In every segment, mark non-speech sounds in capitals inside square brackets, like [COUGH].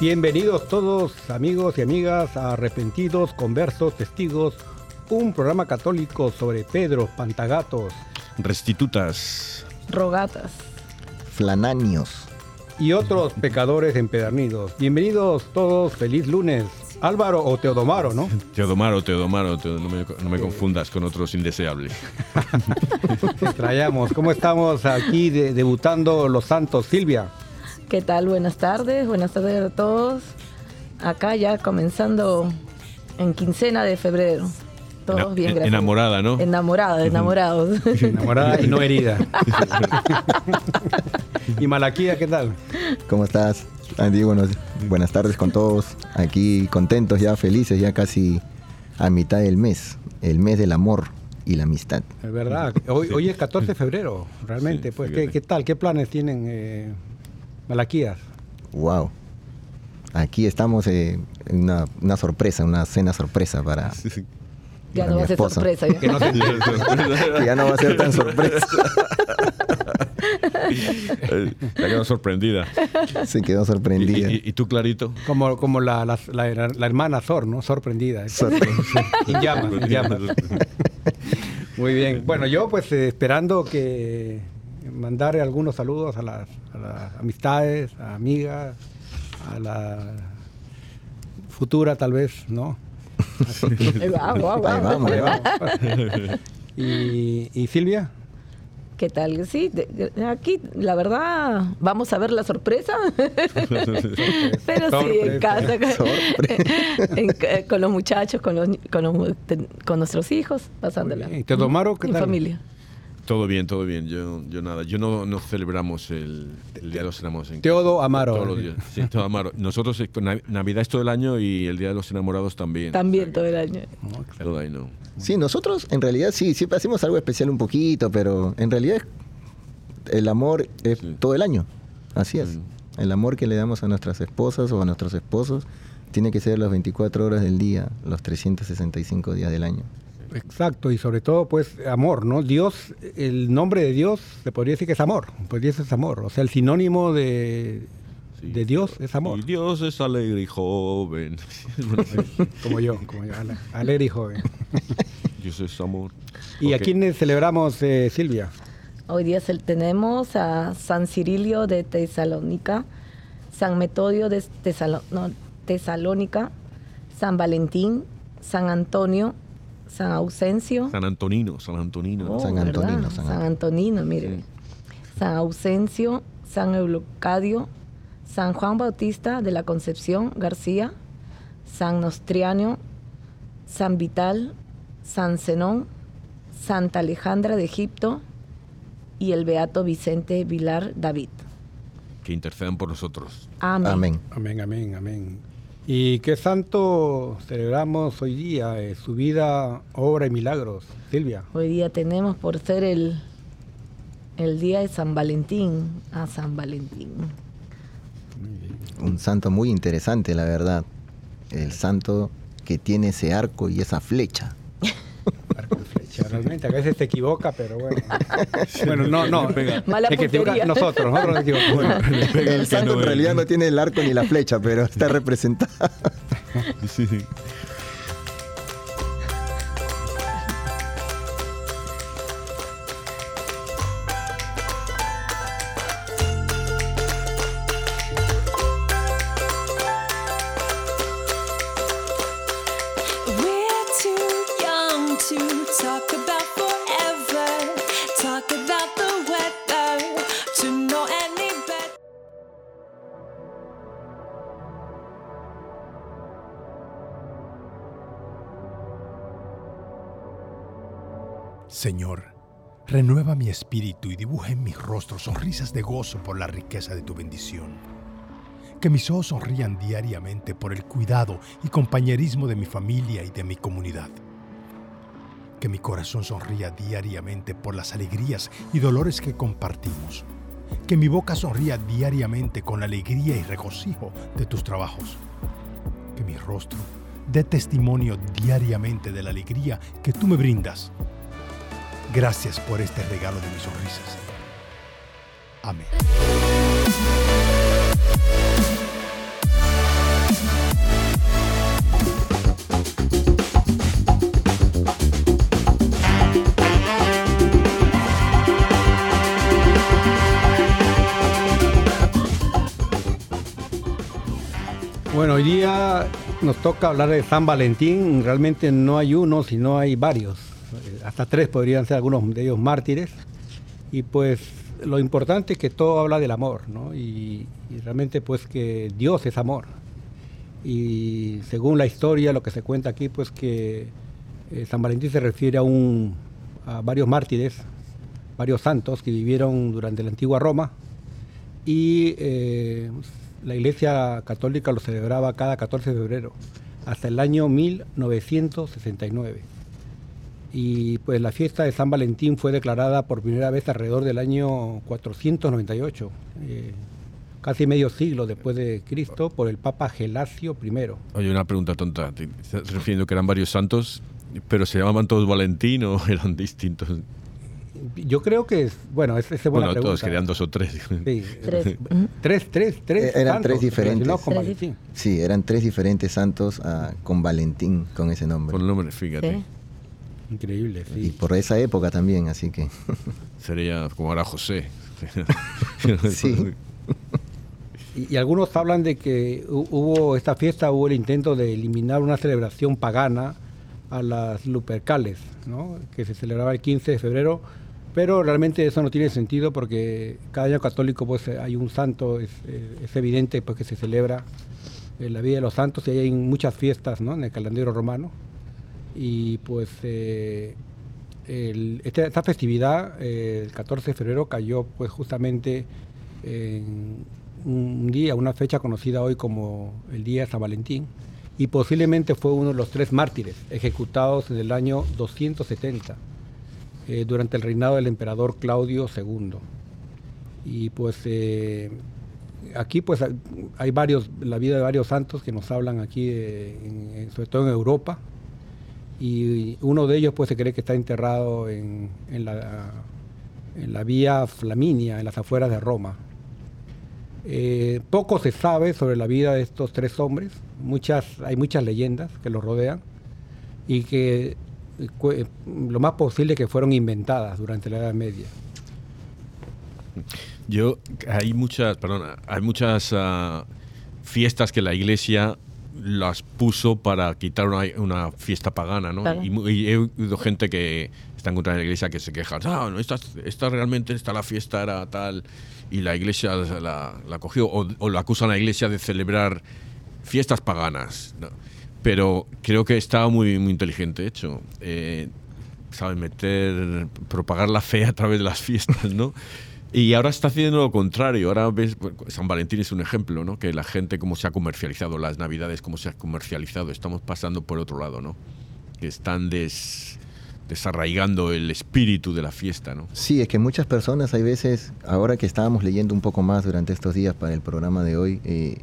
Bienvenidos todos, amigos y amigas, a Arrepentidos, Conversos, Testigos, un programa católico sobre Pedro, Pantagatos Restitutas. Rogatas. Flananios. y otros pecadores empedernidos. Bienvenidos todos, feliz lunes. Álvaro o Teodomaro, ¿no? [LAUGHS] Teodomaro, Teodomaro, Teo- no, me, no me confundas con otros indeseables. Traíamos. ¿Cómo estamos aquí de- debutando los santos? Silvia. ¿Qué tal? Buenas tardes, buenas tardes a todos. Acá ya comenzando en quincena de febrero. Todos bien, en- gracias. enamorada, ¿no? Enamorados, enamorados. [LAUGHS] Enamorada y no herida. [LAUGHS] y Malaquía, ¿qué tal? ¿Cómo estás? Andy, buenos- buenas tardes con todos. Aquí contentos, ya felices, ya casi a mitad del mes. El mes del amor y la amistad. Es verdad. Hoy, hoy es 14 de febrero, realmente. Sí, pues, ¿qué, qué tal? ¿Qué planes tienen eh, Malaquías? Wow. Aquí estamos eh, en una, una sorpresa, una cena sorpresa para... ya para no mi va a ser esposa. sorpresa. ya. Que no se- [LAUGHS] que ya no va a ser tan sorpresa. [LAUGHS] Ha quedado sorprendida. Se quedó ¿Y, sorprendida. y- y tú, Clarito? como como la, la, la- la hermana Sor, ¿no? Sorprendida. En llamas, en llamas. Muy bien. Bueno, yo pues eh, esperando que mandar algunos saludos a las, a las amistades, a amigas, a la futura tal vez, ¿no? [LAUGHS] Y, y Silvia, ¿Qué tal? Sí, de- de- aquí la verdad vamos a ver la sorpresa. [LAUGHS] Pero sí, en casa, en ca- con los muchachos, con, los, ni- con, los- ten- con nuestros hijos, pasándola. ¿Y Teodomaro, qué En tal? familia. Todo bien, todo bien. Yo, yo nada. Yo no, no celebramos el, el Día de los Enamorados. en Teodo. Amaro. Todos los días. Sí, Teodo Amaro. Nosotros, eh, Navidad es todo el año y el Día de los Enamorados también. También todo el año. Todo ahí, ¿no? Sí, nosotros en realidad sí, siempre hacemos algo especial un poquito, pero en realidad es- el amor es Sí. todo el año. Así es. El amor que le damos a nuestras esposas o a nuestros esposos tiene que ser las 24 horas del día, los 365 días del año. Exacto, y sobre todo, pues, amor, ¿no? Dios, el nombre de Dios, se podría decir que es amor, pues Dios es amor, o sea, el sinónimo de, Sí. de Dios es amor, Y Dios es alegre y joven. [LAUGHS] como yo, como yo, ale- alegre y joven. [LAUGHS] Dios es amor. ¿Y a Ok. quiénes celebramos, eh, Silvia? Hoy día tenemos a San Cirilio de Tesalónica, San Metodio de Tesalo- no, Tesalónica, San Valentín, San Antonio, San Ausencio. San Antonino, San Antonino. Oh, San Antonino, San, Antonino, mire. San Ausencio, San Eulocadio, San Juan Bautista de la Concepción García, San Nostriano, San Vital, San Zenón, Santa Alejandra de Egipto y el Beato Vicente Vilar David. Que intercedan por nosotros. Amén. Amén, amén, amén. ¿Y qué santo celebramos hoy día? Eh, su vida, obra y milagros. Silvia. Hoy día tenemos por ser el, el día de San Valentín. A San Valentín. Un santo muy interesante, la verdad. El santo que tiene ese arco y esa flecha. Realmente. A veces se equivoca, pero bueno. [LAUGHS] bueno, no, no. [LAUGHS] Mala es que nosotros, nosotros nos equivocamos. el santo en realidad no tiene el arco ni la flecha, pero está representado. [LAUGHS] sí. Señor, renueva mi espíritu y dibuja en mi rostro sonrisas de gozo por la riqueza de tu bendición. Que mis ojos sonrían diariamente por el cuidado y compañerismo de mi familia y de mi comunidad. Que mi corazón sonría diariamente por las alegrías y dolores que compartimos. Que mi boca sonría diariamente con la alegría y regocijo de tus trabajos. Que mi rostro dé testimonio diariamente de la alegría que tú me brindas Gracias por este regalo de mis sonrisas. Amén. Bueno, hoy día nos toca hablar de San Valentín. Realmente no hay uno, sino hay varios hasta tres podrían ser algunos de ellos mártires. Y pues lo importante es que todo habla del amor, ¿no? Y, realmente pues que Dios es amor. Y según la historia, lo que se cuenta aquí, pues que eh, San Valentín se refiere a, un, a varios mártires, varios santos que vivieron durante la antigua Roma. Y eh, la Iglesia Católica lo celebraba cada 14 de febrero, hasta el año 1969 y pues la fiesta de San Valentín fue declarada por primera vez alrededor del año 498, eh, casi medio siglo después de Cristo, por el Papa Gelasio I. Oye, una pregunta tonta, ¿estás refiriendo que eran varios santos, pero se llamaban todos Valentín o [LAUGHS] eran distintos? Yo creo que, es, bueno, es, es buena bueno, todos querían dos o tres. Sí. [LAUGHS] Tres. tres, tres, tres. Eh, eran tres diferentes. Sí, eran tres diferentes santos uh, con Valentín, con ese nombre. Con el nombre, fíjate. ¿Sí? Increíble, sí. Y por esa época también, así que. [LAUGHS] Sería como ahora José. [LAUGHS] sí. Y, algunos hablan de que hubo esta fiesta, hubo el intento de eliminar una celebración pagana a las Lupercales, ¿no? que se celebraba el 15 de febrero, pero realmente eso no tiene sentido porque cada año católico pues hay un santo, es, eh, es evidente pues, que se celebra la vida de los santos y hay muchas fiestas ¿no? en el calendario romano y pues eh, esta, festividad, eh, el 14 de febrero, cayó pues justamente en un día, una fecha conocida hoy como el Día de San Valentín, y posiblemente fue uno de los tres mártires ejecutados en el año 270, eh, durante el reinado del emperador Claudio II. Y pues aquí pues hay varios, la vida de varios santos que nos hablan aquí, sobre todo en Europa, y uno de ellos pues se cree que está enterrado en, la, en la, vía Flaminia, en las afueras de Roma. Eh, poco se sabe sobre la vida de estos tres hombres, muchas, hay muchas leyendas que los rodean y que lo más posible que fueron inventadas durante la Edad Media. Yo, hay muchas, hay muchas ah, fiestas que la iglesia las puso para quitar una, fiesta pagana, ¿no? Y, he oído gente que está en contra de la iglesia que se queja, ah, no, esta, esta realmente, esta la fiesta era tal, y la iglesia la, la cogió, o, o la acusan a la iglesia de celebrar fiestas paganas. Pero creo que estaba muy, muy inteligente hecho. Eh, ¿Sabes? Meter, propagar la fe a través de las fiestas, ¿no? Y ahora está haciendo lo contrario. Ahora ves, San Valentín es un ejemplo, ¿no? Que la gente cómo se ha comercializado, las navidades cómo se ha comercializado. Estamos pasando por otro lado, ¿no? Que están desarraigando el espíritu de la fiesta, ¿no? Sí, es que muchas personas hay veces, ahora que estábamos leyendo un poco más durante estos días para el programa de hoy, eh,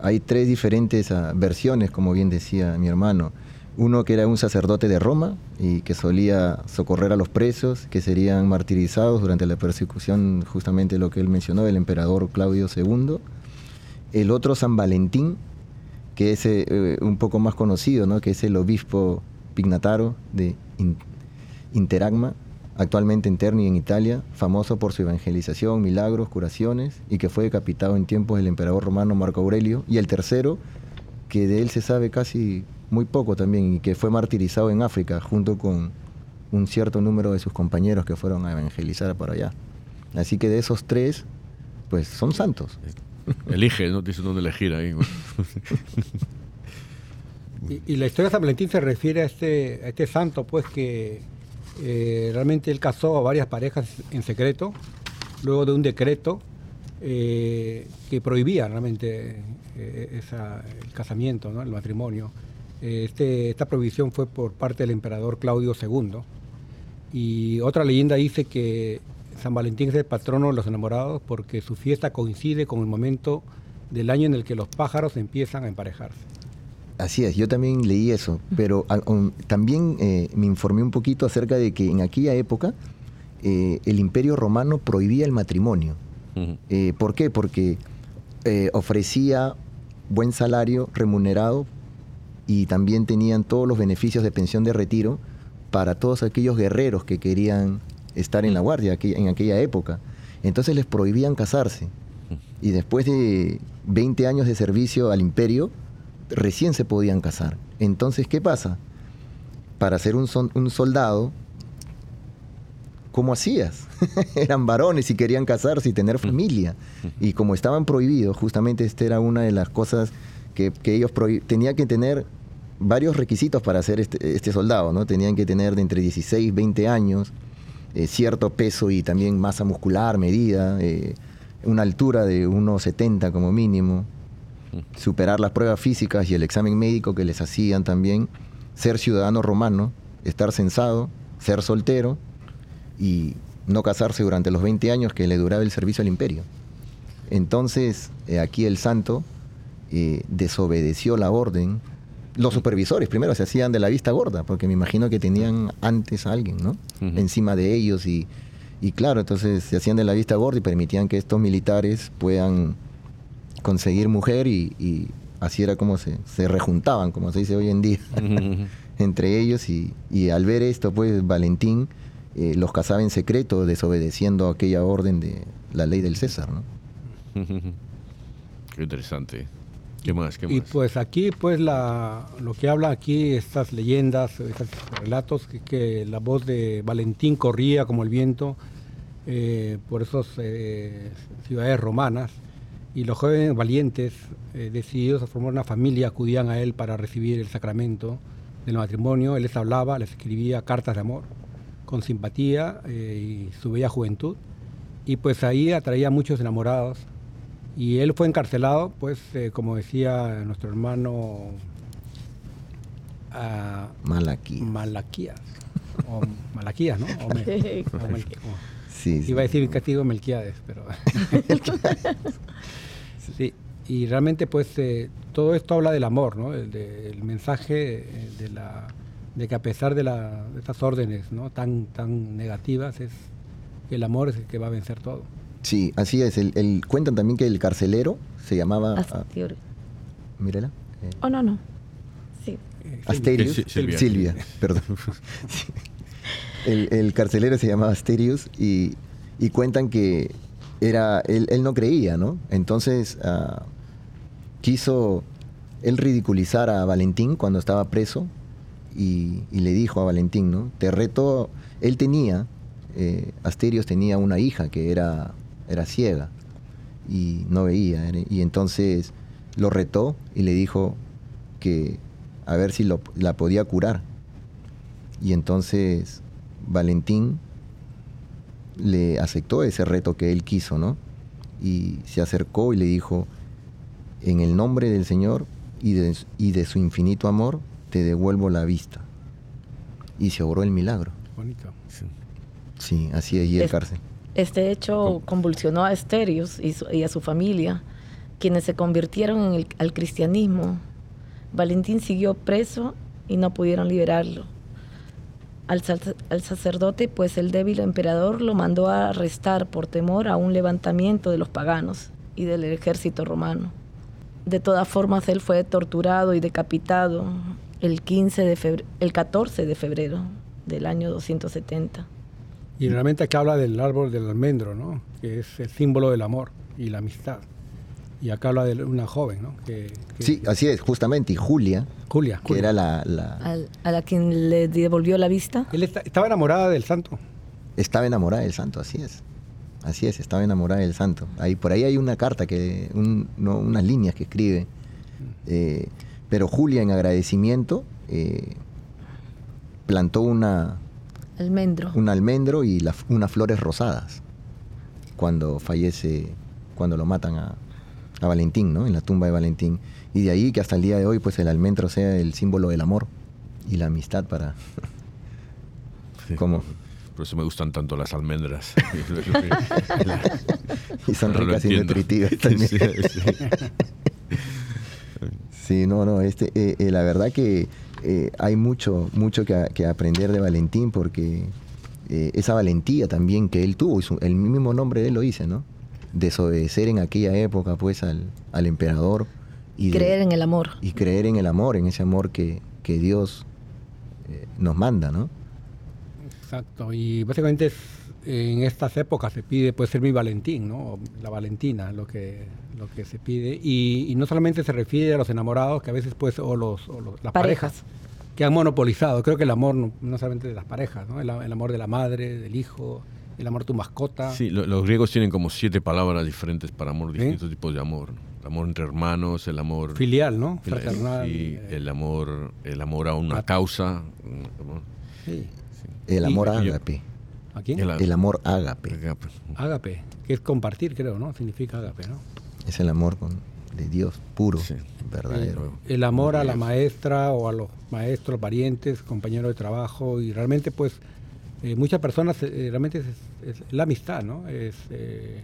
hay tres diferentes ah, versiones, como bien decía mi hermano. Uno que era un sacerdote de Roma y que solía socorrer a los presos que serían martirizados durante la persecución, justamente lo que él mencionó, del emperador Claudio II. El otro, San Valentín, que es eh, un poco más conocido, ¿no? que es el obispo Pignataro de Interagma, actualmente en Terni, en Italia, famoso por su evangelización, milagros, curaciones, y que fue decapitado en tiempos del emperador romano Marco Aurelio. Y el tercero, que de él se sabe casi muy poco también, y que fue martirizado en África junto con un cierto número de sus compañeros que fueron a evangelizar para allá. Así que de esos tres, pues son santos. [LAUGHS] Elige, no tienes dónde elegir ahí. [LAUGHS] y, la historia de San Valentín se refiere a este, a este santo, pues que eh, realmente él casó a varias parejas en secreto, luego de un decreto eh, que prohibía realmente eh, el casamiento, el matrimonio. Este, esta prohibición fue por parte del emperador Claudio II. Y otra leyenda dice que San Valentín es el patrono de los enamorados porque su fiesta coincide con el momento del año en el que los pájaros empiezan a emparejarse. Así es, yo también leí eso, pero también eh, me informé un poquito acerca de que en aquella época eh, el imperio romano prohibía el matrimonio. Eh, ¿Por qué? Porque ofrecía buen salario remunerado y también tenían todos los beneficios de pensión de retiro para todos aquellos guerreros que querían estar en la guardia en aquella época. Entonces les prohibían casarse. Y después de 20 años de servicio al imperio, recién se podían casar. Entonces, ¿qué pasa? Para ser un, un soldado, ¿cómo hacías? [LAUGHS] Eran varones y querían casarse y tener familia. Y como estaban prohibidos, justamente esta era una de las cosas que, ellos tenían que tener varios requisitos para ser este, este, soldado, ¿no? Tenían que tener de entre 16 y 20 años, eh, cierto peso y también masa muscular, medida, eh, una altura de 1,70 como mínimo, superar las pruebas físicas y el examen médico que les hacían también, ser ciudadano romano, estar censado, ser soltero y no casarse durante los 20 años que le duraba el servicio al imperio. Entonces, eh, aquí el santo eh, desobedeció la orden. Los supervisores primero se hacían de la vista gorda, porque me imagino que tenían antes a alguien, ¿no? Encima de ellos y, y claro, entonces se hacían de la vista gorda y permitían que estos militares puedan conseguir mujer y, así era como se, se, rejuntaban, como se dice hoy en día, [LAUGHS] entre ellos y, al ver esto, pues Valentín eh, los casaba en secreto, desobedeciendo aquella orden de la ley del César. ¿no? [LAUGHS] Qué interesante. ¿Qué más? ¿Qué Y pues aquí, pues la, lo que habla aquí, estas leyendas, estos relatos, que, la voz de Valentín corría como el viento eh, por esas eh, ciudades romanas y los jóvenes valientes, eh, decididos a formar una familia, acudían a él para recibir el sacramento del matrimonio. Él les hablaba, les escribía cartas de amor con simpatía eh, y su bella juventud. Y pues ahí atraía a muchos enamorados. Y él fue encarcelado, pues eh, como decía nuestro hermano uh, Malaquías. Malaquías. O Malaquías, ¿no? [LAUGHS] sí, Iba a decir castigo Melquiades, pero... [LAUGHS] Sí, y realmente pues eh, todo esto habla del amor, ¿no? El, mensaje eh, de, la, de que a pesar de, la, estas órdenes ¿no? tan, tan negativas, es que el amor es el que va a vencer todo. Sí, así es. El, cuentan también que el carcelero se llamaba... Asterios. Mírela. Eh. Oh, no, no. Sí. Asterius. Silvia. perdón. [LAUGHS] el, carcelero se llamaba Asterius y, y cuentan que era, él, no creía, ¿no? Entonces ah, quiso él ridiculizara a Valentín cuando estaba preso y, le dijo a Valentín, ¿no? Te reto, él tenía, eh, Asterios tenía una hija que era, era ciega y no veía, y entonces lo retó y le dijo que a ver si lo, la podía curar. Y entonces Valentín le aceptó ese reto que él quiso, ¿no? Y se acercó y le dijo, en el nombre del Señor y de, y de su infinito amor, te devuelvo la vista. Y se obró el milagro. Bonito. Sí, así es, y el cárcel. Este hecho convulsionó a Esterios y, a su familia, quienes se convirtieron en el, al cristianismo. Valentín siguió preso y no pudieron liberarlo al, sacerdote, pues el débil emperador lo mandó a arrestar por temor a un levantamiento de los paganos y del ejército romano. De todas formas, él fue torturado y decapitado el, 15 de el 14 de febrero del año 270. Y realmente aquí habla del árbol del almendro, ¿no? que es el símbolo del amor y la amistad. Y acá habla de una joven, ¿no? Que, sí, así es, justamente. Y Julia, Julia, que era la... a la quien le devolvió la vista. Él estaba enamorada del santo. Estaba enamorada del santo, así es. Así es, estaba enamorada del santo. Ahí, por ahí hay una carta, que unas líneas que escribe. Eh, pero Julia, en agradecimiento, eh, plantó una... Almendro. Un almendro y unas flores rosadas cuando fallece, cuando lo matan a, a Valentín, ¿no? En la tumba de Valentín. Y de ahí que hasta el día de hoy, pues el almendro sea el símbolo del amor y la amistad para... [LAUGHS] ¿Cómo? Por eso me gustan tanto las almendras. [LAUGHS] y son ricas y nutritivas también. [LAUGHS] Sí, no, no, este, eh, eh, la verdad que eh, hay mucho, mucho que, aprender de Valentín porque esa valentía también que él tuvo, el mismo nombre de él lo dice, ¿no? desobedecer en aquella época pues al, al emperador. Y creer en el amor. Y creer en el amor, en ese amor que, que Dios eh, nos manda, ¿no? Exacto, y básicamente en estas épocas se pide pues ser mi Valentín, ¿no? La Valentina, lo que, lo que se pide. Y, no solamente se refiere a los enamorados, que a veces pues, o, los, las parejas. que han monopolizado. Creo que el amor no, solamente de las parejas, ¿no? el, amor de la madre, del hijo, el amor a tu mascota. Sí, los griegos tienen como siete palabras diferentes para amor, distintos tipos de amor. El amor entre hermanos, el amor filial, ¿no? Fraternal. Sí, eh, el amor, el amor a una causa. Sí. El amor. ¿A quién? El, amor ágape. ágape. que es compartir, creo, ¿no? Significa ágape, ¿no? Es el amor con, de Dios puro, verdadero. El, amor a la maestra o a los maestros, parientes, compañeros de trabajo y realmente pues eh, muchas personas eh, realmente es, la amistad, ¿no? Es eh,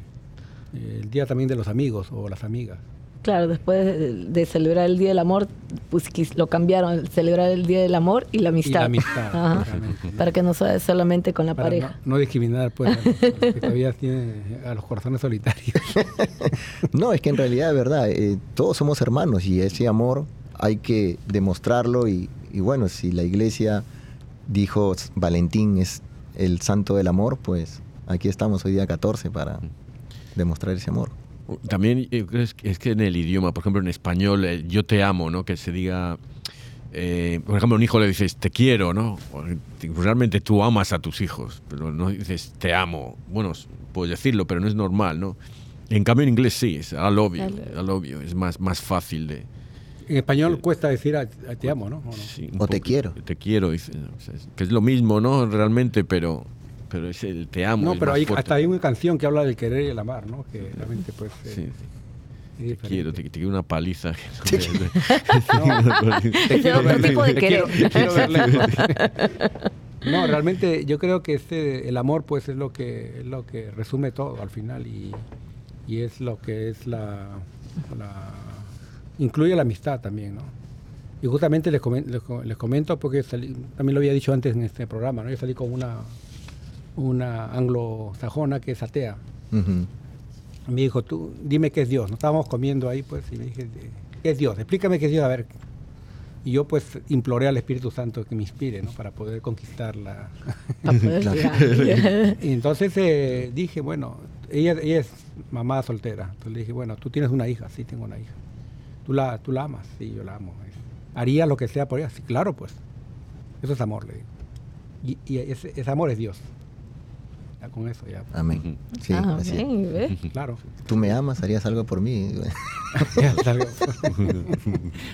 el día también de los amigos o las amigas. Claro, después de, celebrar el Día del Amor, pues lo cambiaron, celebrar el Día del Amor y la amistad. Y la amistad, Para que no sea solamente con la pareja. No, discriminar, pues, que todavía tiene a los corazones solitarios. [LAUGHS] no, es que en realidad, de verdad, todos somos hermanos y ese amor hay que demostrarlo y, y bueno, si la iglesia dijo Valentín es el santo del amor, pues aquí estamos hoy día 14 para demostrar ese amor. También eh, es que en el idioma, por ejemplo en español, eh, yo te amo, ¿no? Que se diga, eh, por ejemplo, a un hijo le dices te quiero, ¿no? Realmente tú amas a tus hijos, pero no dices te amo. Bueno, puedes decirlo, pero no es normal, ¿no? En cambio en inglés sí, es I love you, es más, más fácil de, en español cuesta decir te amo, ¿no? ¿O, te quiero. Te quiero, dice, que es lo mismo, ¿no? Realmente, pero pero es el te amo. No, pero hay, hasta hay una canción que habla del querer y el amar, ¿no? Que realmente pues... Eh, te quiero, te, quiero una paliza. te quiero ver No, realmente yo creo que este, el amor pues es lo que es lo que resume todo al final y, y es lo que es la, la incluye la amistad también, ¿no? Y justamente les, comento, porque también lo había dicho antes en este programa, ¿no? Yo salí con una, una anglosajona que es atea. Me dijo, tú dime qué es Dios. Nos estábamos comiendo ahí, pues, y me dije, ¿qué es Dios? Explícame qué es Dios, a ver. Y yo, pues, imploré al Espíritu Santo que me inspire, ¿no? Para poder conquistarla. [LAUGHS] y entonces eh, dije, bueno, ella, ella es mamá soltera. Entonces le dije, bueno, tú tienes una hija, sí, tengo una hija. Tú la, tú la amas, sí, yo la amo. Haría lo que sea por ella, sí, claro, pues. Eso es amor, le digo. Y, y ese, ese amor es Dios con eso ya. Amén. Sí, ah, Claro. Tú me amas, harías algo por mí. [LAUGHS]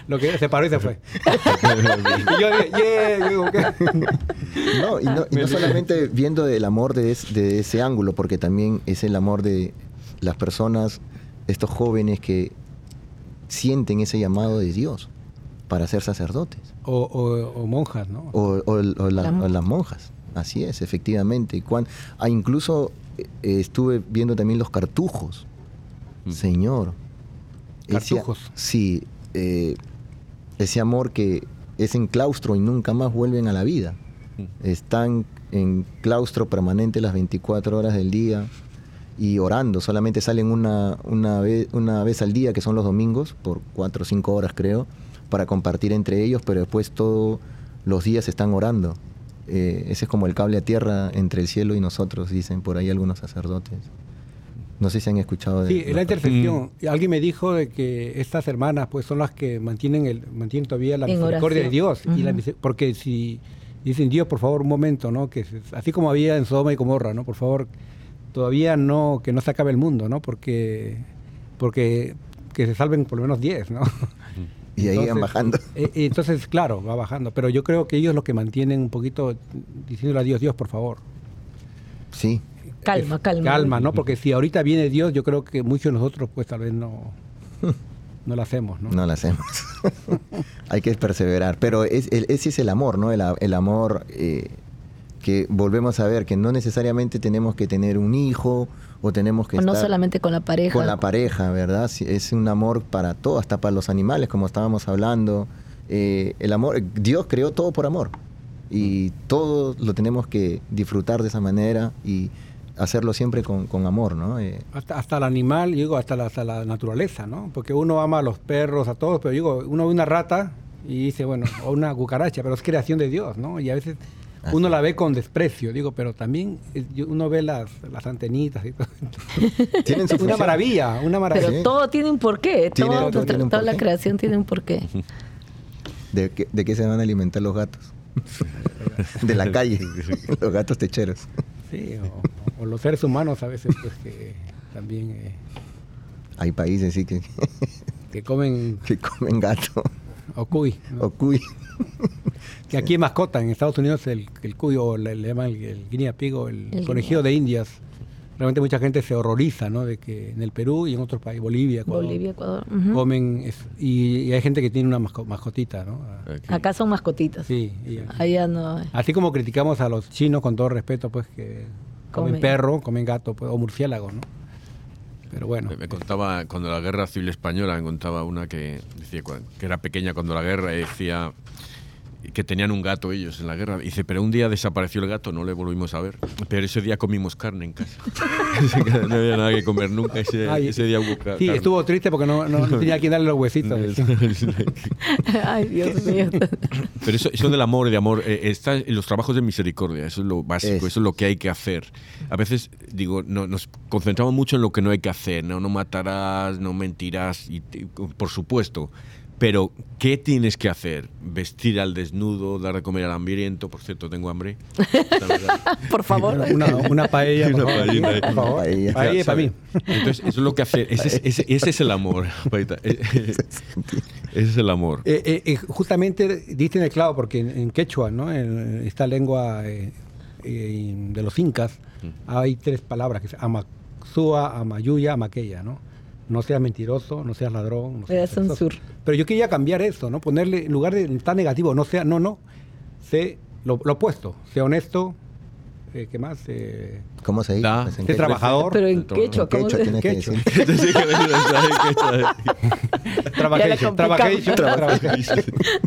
Lo que se paró y se fue. y yo yeah, No, y no, y no solamente viendo el amor de, de ese ángulo, porque también es el amor de las personas, estos jóvenes que sienten ese llamado de Dios para ser sacerdotes. O, o, monjas, ¿no? O, o las monjas. Así es, efectivamente. ah, incluso eh, estuve viendo también los cartujos. Mm. Señor. Cartujos. sí, eh, ese amor que es en claustro y nunca más vuelven a la vida. Mm. Están en claustro permanente las 24 horas del día y orando. Solamente salen una, una, vez, una vez al día, que son los domingos, por 4 o 5 horas creo, para compartir entre ellos, pero después todos los días están orando. Eh, ese es como el cable a tierra entre el cielo y nosotros, dicen por ahí algunos sacerdotes. No sé si han escuchado de Sí, la intersección. Mm. Alguien me dijo de que estas hermanas pues son las que mantienen el mantienen todavía la misericordia de Dios y la, porque si dicen Dios, por favor, un momento, ¿no? Que así como había en Sodoma y Gomorra, ¿no? Por favor, todavía no que no se acabe el mundo, ¿no? Porque porque que se salven por lo menos 10, ¿no? Y ahí van bajando. [LAUGHS] Eh, entonces, claro, va bajando. Pero yo creo que ellos lo que mantienen un poquito diciéndole a Dios, Dios, por favor. Sí. Calma, calma. Calma, ¿no? Porque si ahorita viene Dios, yo creo que muchos de nosotros, pues tal vez no, [LAUGHS] no lo hacemos, ¿no? No lo hacemos. [LAUGHS] Hay que perseverar. Pero es, ese es el amor, ¿no? El, amor eh, que volvemos a ver, que no necesariamente tenemos que tener un hijo o tenemos que... no solamente con la pareja. Con la pareja, ¿verdad? Es un amor para todo, hasta para los animales, como estábamos hablando. Eh, el amor, Dios creó todo por amor y todo lo tenemos que disfrutar de esa manera y hacerlo siempre con, amor, ¿no? Eh, hasta, hasta el animal, digo, hasta la, hasta la naturaleza, ¿no? Porque uno ama a los perros, a todos, pero digo, uno ve una rata y dice, bueno, o una cucaracha, pero es creación de Dios, ¿no? Y a veces uno la ve con desprecio, digo, pero también uno ve las, las antenitas y todo. [LAUGHS] Tienen su una maravilla, una maravilla. Pero todo tiene un porqué, todo, toda la creación tiene un porqué. [LAUGHS] ¿De qué, ¿De qué se van a alimentar los gatos? [LAUGHS] de la calle, los gatos techeros. Sí, o, los seres humanos a veces, pues que también... Eh, Hay países, sí, que... que comen... Que comen gato. O cuy. O cuy. [LAUGHS] Que aquí es mascota, en Estados Unidos el, el cuyo, le, llaman el, guinea pigo, el, el de indias. Realmente mucha gente se horroriza, ¿no? De que en el Perú y en otros países, Bolivia, Ecuador, Bolivia, Ecuador. comen y, hay gente que tiene una mascotita, ¿no? Acá son mascotitas. Sí. Allá no. Así como criticamos a los chinos con todo respeto, pues que comen, perro, comen gato, pues, o murciélago, ¿no? Pero bueno. Me, contaba, cuando la guerra civil española, me contaba una que decía que era pequeña cuando la guerra y decía que tenían un gato ellos en la guerra. dice, pero un día desapareció el gato, no le volvimos a ver. Pero ese día comimos carne en casa. [LAUGHS] no había nada que comer nunca. Ese, día hubo carne. Sí, estuvo triste porque no, no, tenía quien darle los huesitos. [LAUGHS] [LAUGHS] Ay, Dios mío. Pero eso, eso del amor, de amor, eh, está en los trabajos de misericordia. Eso es lo básico, eso es lo que hay que hacer. A veces, digo, no, nos concentramos mucho en lo que no hay que hacer. No, no matarás, no mentirás, y, por supuesto pero, ¿qué tienes que hacer? ¿Vestir al desnudo, dar de comer al hambriento? Por cierto, tengo hambre. [LAUGHS] por favor. Una, paella. Una paella. Por favor. Paella, para mí. Entonces, eso es lo que hace. Ese, es el amor. [LAUGHS] ese es el amor. Eh, eh, eh, justamente diste en el clavo, porque en, quechua, ¿no? en esta lengua de los incas, hay tres palabras que se Amazúa, Amayuya, Amaqueya, ¿no? No seas mentiroso, no seas ladrón. No seas Pero yo quería cambiar eso, ¿no? Ponerle, en lugar de tan negativo, no sea, no, no, sé lo, opuesto, sea honesto, eh, ¿qué más? Eh, ¿Cómo se dice? Pues, sé trabajador. Pero en quechua, ¿cómo se dice? quechua. Trabajation.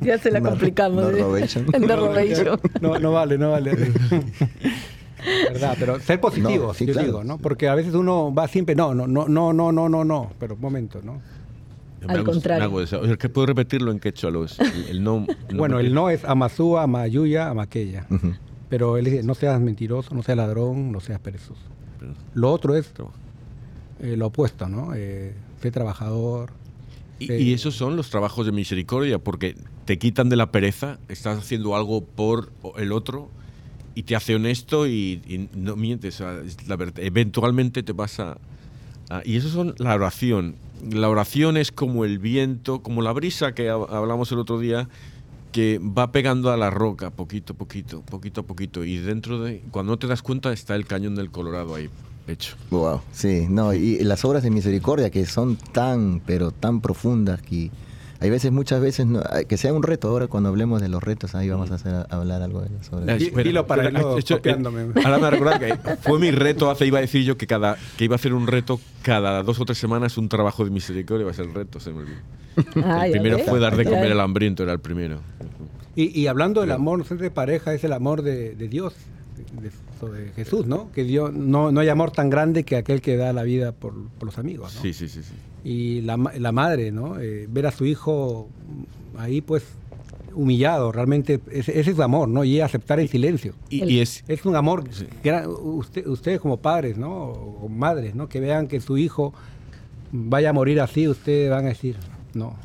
Ya se la complicamos. No, no vale, no vale. [LAUGHS] ¿Verdad? Pero ser positivo, yo digo, ¿no? Porque a veces uno va siempre, no, no, no, no, no, no, no, no, pero un momento, ¿no? Al contrario. ¿Puedo repetirlo en quechua? El, el no, [LAUGHS] bueno, el no es Amazúa, Amayuya, Amaqueya. Pero él dice, no seas mentiroso, no seas ladrón, no seas perezoso. Lo otro es eh, lo opuesto, ¿no? Eh, ser trabajador. Y, esos son los trabajos de misericordia, porque te quitan de la pereza, estás haciendo algo por el otro y te hace honesto y, no mientes. Eventualmente te pasa... y eso son la oración. La oración es como el viento, como la brisa que hablamos el otro día, que va pegando a la roca poquito a poquito, poquito a poquito. Y dentro de... Cuando no te das cuenta está el cañón del Colorado ahí hecho. Wow, sí, no, y las obras de misericordia que son tan, pero tan profundas que hay veces, muchas veces, que sea un reto. Ahora cuando hablemos de los retos, ahí vamos a, hacer, hablar algo de sobre eso. Dilo para no hecho, copiándome. Ahora me recuerdo que [LAUGHS] fue mi reto hace, iba a decir yo que cada que iba a hacer un reto cada dos o tres semanas, un trabajo de misericordia, va a ser el reto, se me olvidó. el primero fue dar de comer al hambriento, era el primero. Y, hablando del amor de pareja, es el amor de, de Dios de, Jesús, ¿no? Que Dios, no, no hay amor tan grande que aquel que da la vida por, los amigos, ¿no? Sí, sí, sí. sí. Y la, la madre, ¿no? Eh, ver a su hijo ahí, pues, humillado, realmente, ese, es amor, ¿no? Y aceptar el silencio. Y, es, es un amor que usted, ustedes como padres, ¿no? O madres, ¿no? Que vean que su hijo vaya a morir así, ustedes van a decir, no.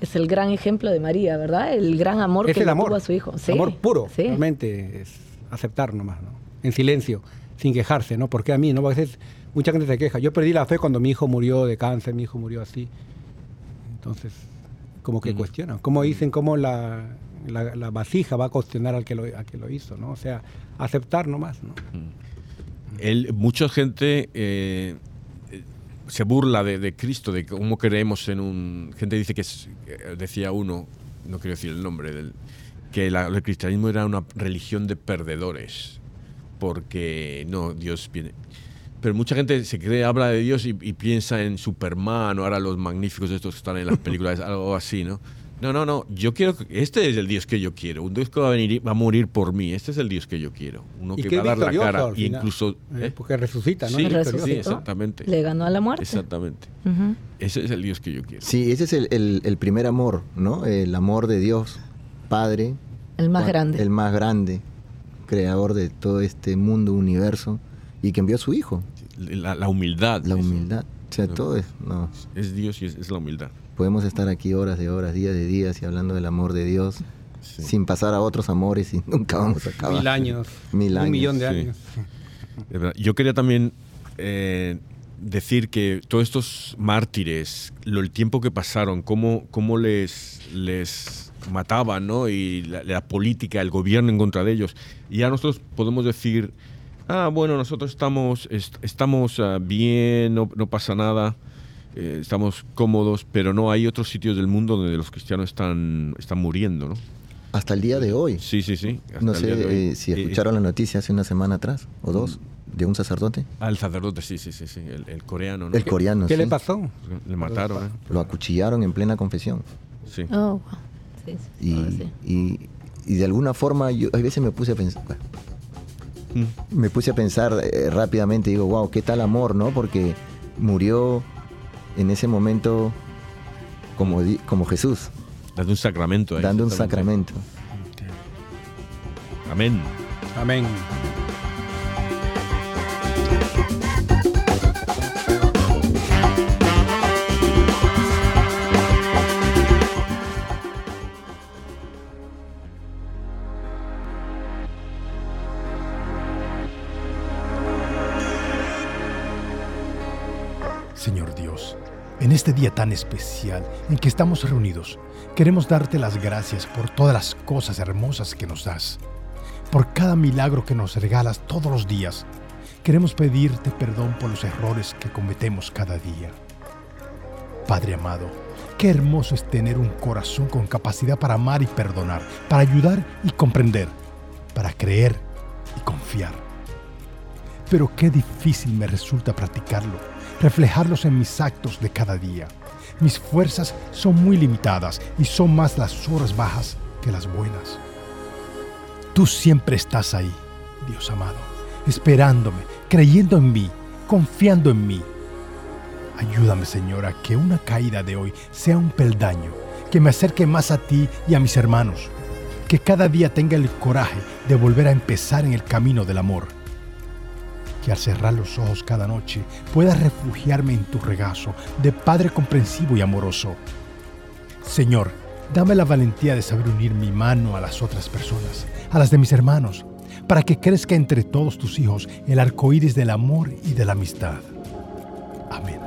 Es el gran ejemplo de María, ¿verdad? El gran amor que le tuvo a su hijo. Sí. Amor puro, realmente. Es, aceptar nomás, ¿no? En silencio, sin quejarse, ¿no? Porque a mí, ¿no? A veces mucha gente se queja. Yo perdí la fe cuando mi hijo murió de cáncer, mi hijo murió así. Entonces, como que cuestionan. ¿Cómo dicen cómo la, la, vasija va a cuestionar al que lo, que lo hizo, ¿no? O sea, aceptar nomás, ¿no? Él, mucha gente eh, se burla de, Cristo, de cómo creemos en un... Gente dice que es, eh, decía uno, no quiero decir el nombre del que el cristianismo era una religión de perdedores, porque no, Dios viene. Pero mucha gente se cree, habla de Dios y, piensa en Superman o ahora los magníficos estos que están en las películas, [LAUGHS] algo así, ¿no? No, no, no. Yo quiero. Este es el Dios que yo quiero. Un Dios que va a venir, va a morir por mí. Este es el Dios que yo quiero. Uno que, va a dar la cara. Y incluso. Eh, ¿eh? Porque resucita, ¿no? Sí, sí, exactamente. Le ganó a la muerte. Exactamente. Ese es el Dios que yo quiero. Sí, ese es el, el primer amor, ¿no? El amor de Dios Padre. El más grande. El más grande, creador de todo este mundo, universo, y que envió a su Hijo. La, humildad. La humildad. O sea, todo es. No. Es Dios y es, la humildad. Podemos estar aquí horas de horas, días de días y hablando del amor de Dios. Sin pasar a otros amores y [LAUGHS] nunca vamos a acabar. Mil años. Mil años. Un millón de años. [LAUGHS] Yo quería también eh, decir que todos estos mártires, lo, el tiempo que pasaron, cómo, cómo les, les mataban, ¿no? Y la, política, el gobierno en contra de ellos. Y ya nosotros podemos decir, ah, bueno, nosotros estamos, estamos ah, bien, no, pasa nada, eh, estamos cómodos, pero no, hay otros sitios del mundo donde los cristianos están, están muriendo, ¿no? Hasta el día de hoy. Sí, sí, sí. no sé eh, si escucharon la noticia hace una semana atrás o dos de un sacerdote. Al ah, sacerdote, sí, sí, sí, sí. El, coreano, ¿no? El coreano, ¿Qué le pasó? Le mataron, ¿eh? Lo acuchillaron en plena confesión. Sí. Oh, wow y, y, de alguna forma, yo a veces me puse a pensar, mm. me puse a pensar eh, rápidamente, digo, wow, qué tal amor, ¿no? Porque murió en ese momento como, como Jesús. Dando un sacramento. dando un sacramento. Amén. Amén. Este día tan especial en que estamos reunidos, queremos darte las gracias por todas las cosas hermosas que nos das, por cada milagro que nos regalas todos los días. Queremos pedirte perdón por los errores que cometemos cada día. Padre amado, qué hermoso es tener un corazón con capacidad para amar y perdonar, para ayudar y comprender, para creer y confiar. Pero qué difícil me resulta practicarlo reflejarlos en mis actos de cada día. Mis fuerzas son muy limitadas y son más las horas bajas que las buenas. Tú siempre estás ahí, Dios amado, esperándome, creyendo en mí, confiando en mí. Ayúdame, Señor, a que una caída de hoy sea un peldaño que me acerque más a ti y a mis hermanos. Que cada día tenga el coraje de volver a empezar en el camino del amor que al cerrar los ojos cada noche pueda refugiarme en tu regazo de Padre comprensivo y amoroso. Señor, dame la valentía de saber unir mi mano a las otras personas, a las de mis hermanos, para que crezca entre todos tus hijos el arco iris del amor y de la amistad. Amén.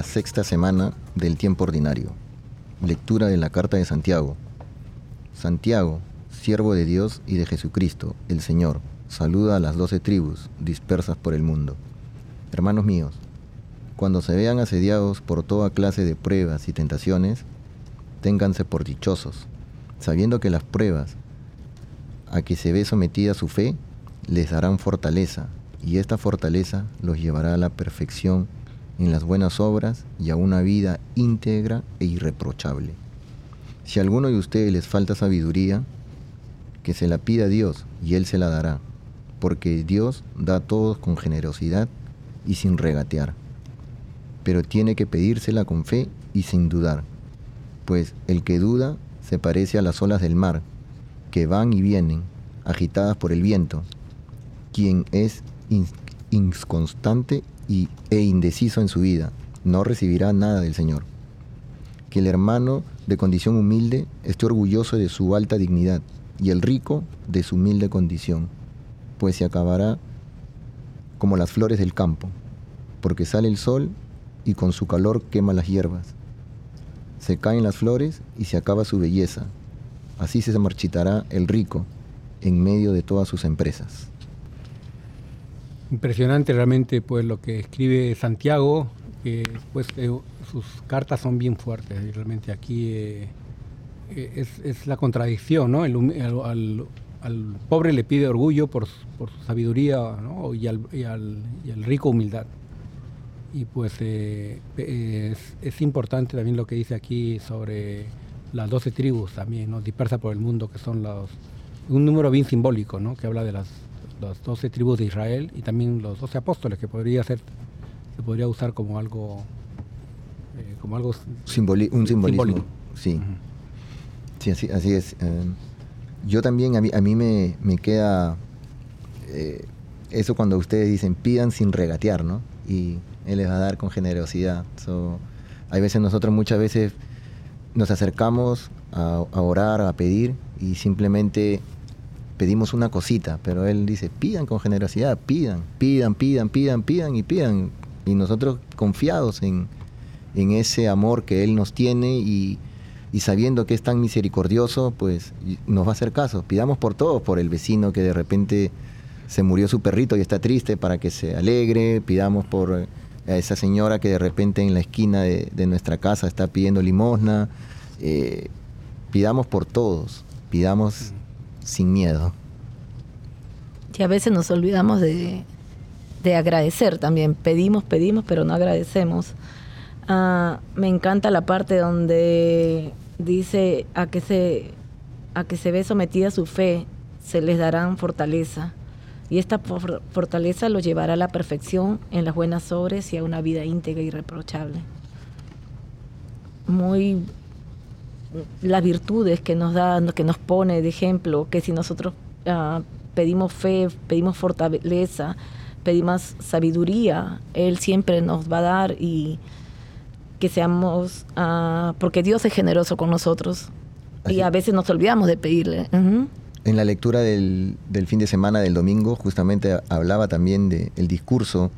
La sexta semana del tiempo ordinario. Lectura de la carta de Santiago. Santiago, siervo de Dios y de Jesucristo, el Señor, saluda a las doce tribus dispersas por el mundo. Hermanos míos, cuando se vean asediados por toda clase de pruebas y tentaciones, ténganse por dichosos, sabiendo que las pruebas a que se ve sometida su fe les darán fortaleza, y esta fortaleza los llevará a la perfección en las buenas obras y a una vida íntegra e irreprochable. Si a alguno de ustedes les falta sabiduría, que se la pida a Dios y Él se la dará, porque Dios da a todos con generosidad y sin regatear. Pero tiene que pedírsela con fe y sin dudar, pues el que duda se parece a las olas del mar, que van y vienen, agitadas por el viento. Quien es inconstante e indeciso en su vida, no recibirá nada del Señor. Que el hermano de condición humilde esté orgulloso de su alta dignidad y el rico de su humilde condición, pues se acabará como las flores del campo, porque sale el sol y con su calor quema las hierbas. Se caen las flores y se acaba su belleza. Así se marchitará el rico en medio de todas sus empresas. Impresionante realmente pues lo que escribe Santiago, que pues eh, sus cartas son bien fuertes y realmente aquí eh, eh, es, la contradicción, ¿no? al, pobre le pide orgullo por, su sabiduría y, al, y, al, rico humildad. Y pues es, es, importante también lo que dice aquí sobre las doce tribus también, ¿no? dispersas por el mundo, que son los, un número bien simbólico, ¿no? que habla de las las doce tribus de Israel y también los doce apóstoles, que podría ser, se podría usar como algo, eh, como algo un simbolismo. Sí, sí así, así es. Eh, yo también, a mí, a mí me, me queda eh, eso cuando ustedes dicen pidan sin regatear, ¿no? Y Él les va a dar con generosidad. hay veces nosotros muchas veces nos acercamos a, a orar, a pedir y simplemente pedimos una cosita, pero él dice, pidan con generosidad, pidan, pidan, pidan, pidan, pidan y pidan. Y nosotros confiados en, ese amor que él nos tiene y, sabiendo que es tan misericordioso, pues nos va a hacer caso. Pidamos por todos, por el vecino que de repente se murió su perrito y está triste para que se alegre, pidamos por esa señora que de repente en la esquina de, nuestra casa está pidiendo limosna, eh, pidamos por todos, pidamos sin miedo. Y a veces nos olvidamos de, agradecer también. Pedimos, pedimos, pero no agradecemos. Ah, me encanta la parte donde dice a que se a que se ve sometida su fe, se les darán fortaleza. Y esta fortaleza los llevará a la perfección en las buenas obras y a una vida íntegra y irreprochable. Muy las virtudes que nos da, que nos pone de ejemplo, que si nosotros ah, pedimos fe, pedimos fortaleza, pedimos sabiduría, Él siempre nos va a dar y que seamos, ah, porque Dios es generoso con nosotros y a veces nos olvidamos de pedirle. En la lectura del, fin de semana del domingo justamente hablaba también del discurso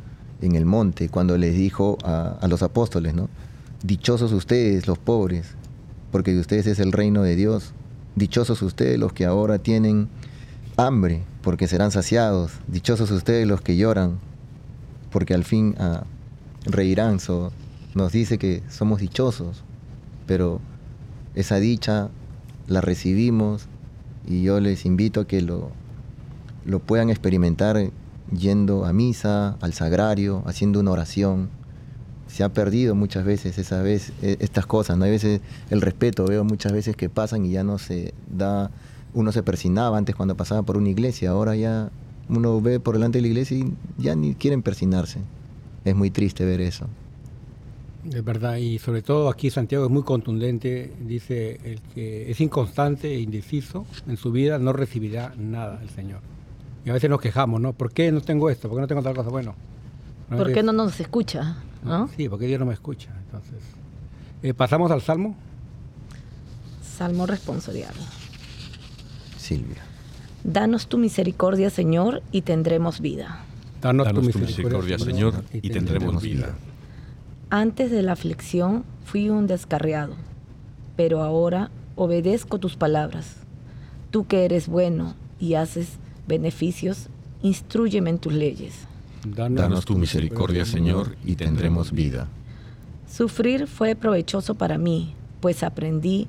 en el monte, cuando les dijo a, a los apóstoles, ¿no? Dichosos ustedes, los pobres, porque de ustedes es el reino de Dios. Dichosos ustedes los que ahora tienen hambre, porque serán saciados. Dichosos ustedes los que lloran, porque al fin ah, reirán. nos dice que somos dichosos, pero esa dicha la recibimos y yo les invito a que lo, lo puedan experimentar yendo a misa, al sagrario, haciendo una oración. Se ha perdido muchas veces esa vez, e, estas cosas, ¿no? Hay veces el respeto, veo muchas veces que pasan y ya no se da, uno se persinaba antes cuando pasaba por una iglesia, ahora ya uno ve por delante de la iglesia y ya ni quieren persinarse. Es muy triste ver eso. Es verdad, y sobre todo aquí Santiago es muy contundente, dice el que es inconstante e indeciso en su vida no recibirá nada el Señor. Y a veces nos quejamos, ¿no? ¿Por qué no tengo esto? ¿Por qué no tengo tal cosa? Bueno. ¿Por qué no nos escucha? ¿No? Sí, porque Dios no me escucha. Entonces, eh, pasamos al Salmo. Salmo responsorial. Silvia. Danos tu misericordia, Señor, y tendremos vida. Danos, tu misericordia, Señor, y tendremos vida. Antes de la aflicción fui un descarriado, pero ahora obedezco tus palabras. Tú que eres bueno y haces beneficios, instruyeme en tus leyes. Danos tu misericordia, Señor, y tendremos vida. Sufrir fue provechoso para mí, pues aprendí,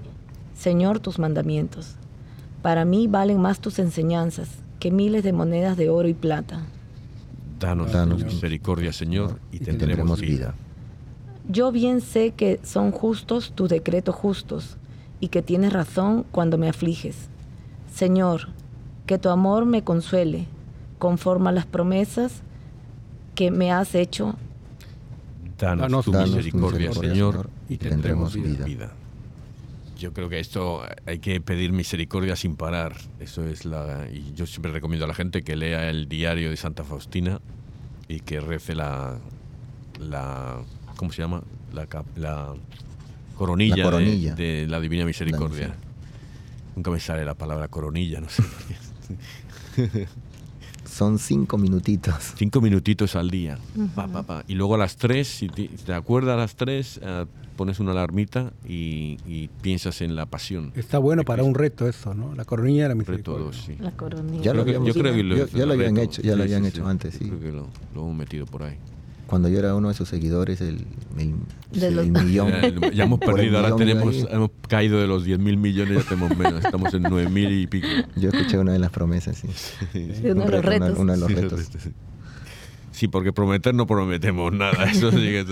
Señor, tus mandamientos. Para mí valen más tus enseñanzas que miles de monedas de oro y plata. Danos, Danos misericordia, Señor, y tendremos vida. Yo bien sé que son justos tus decretos justos y que tienes razón cuando me afliges. Señor, que tu amor me consuele, conforme a las promesas que me has hecho. Danos, tu misericordia, Señor, y tendremos vida. Yo creo que esto hay que pedir misericordia sin parar. Eso es la y yo siempre recomiendo a la gente que lea el diario de Santa Faustina y que rece la la ¿cómo se llama? La, la coronilla, De, la Divina Misericordia. Nunca me sale la palabra coronilla, no sé. [LAUGHS] Son cinco minutitos. Cinco minutitos al día. Y luego a las tres, si te, acuerdas a las tres, eh, pones una alarmita y, piensas en la pasión. Está bueno para un reto eso, ¿no? La coronilla de la misericordia. sí. La coronilla. Ya lo, yo creo que lo, ya lo habían hecho, ya lo habían hecho antes, sí. Creo que lo, lo hemos metido por ahí cuando yo era uno de sus seguidores, el, el, millón. Ya, hemos [LAUGHS] perdido, ahora tenemos, hemos caído de los 10 mil millones, ya tenemos menos, estamos en 9 mil y pico. Yo escuché una de las promesas, sí. uno, de los retos. Uno, de los retos. Sí, porque prometer no prometemos nada, [LAUGHS] eso sigue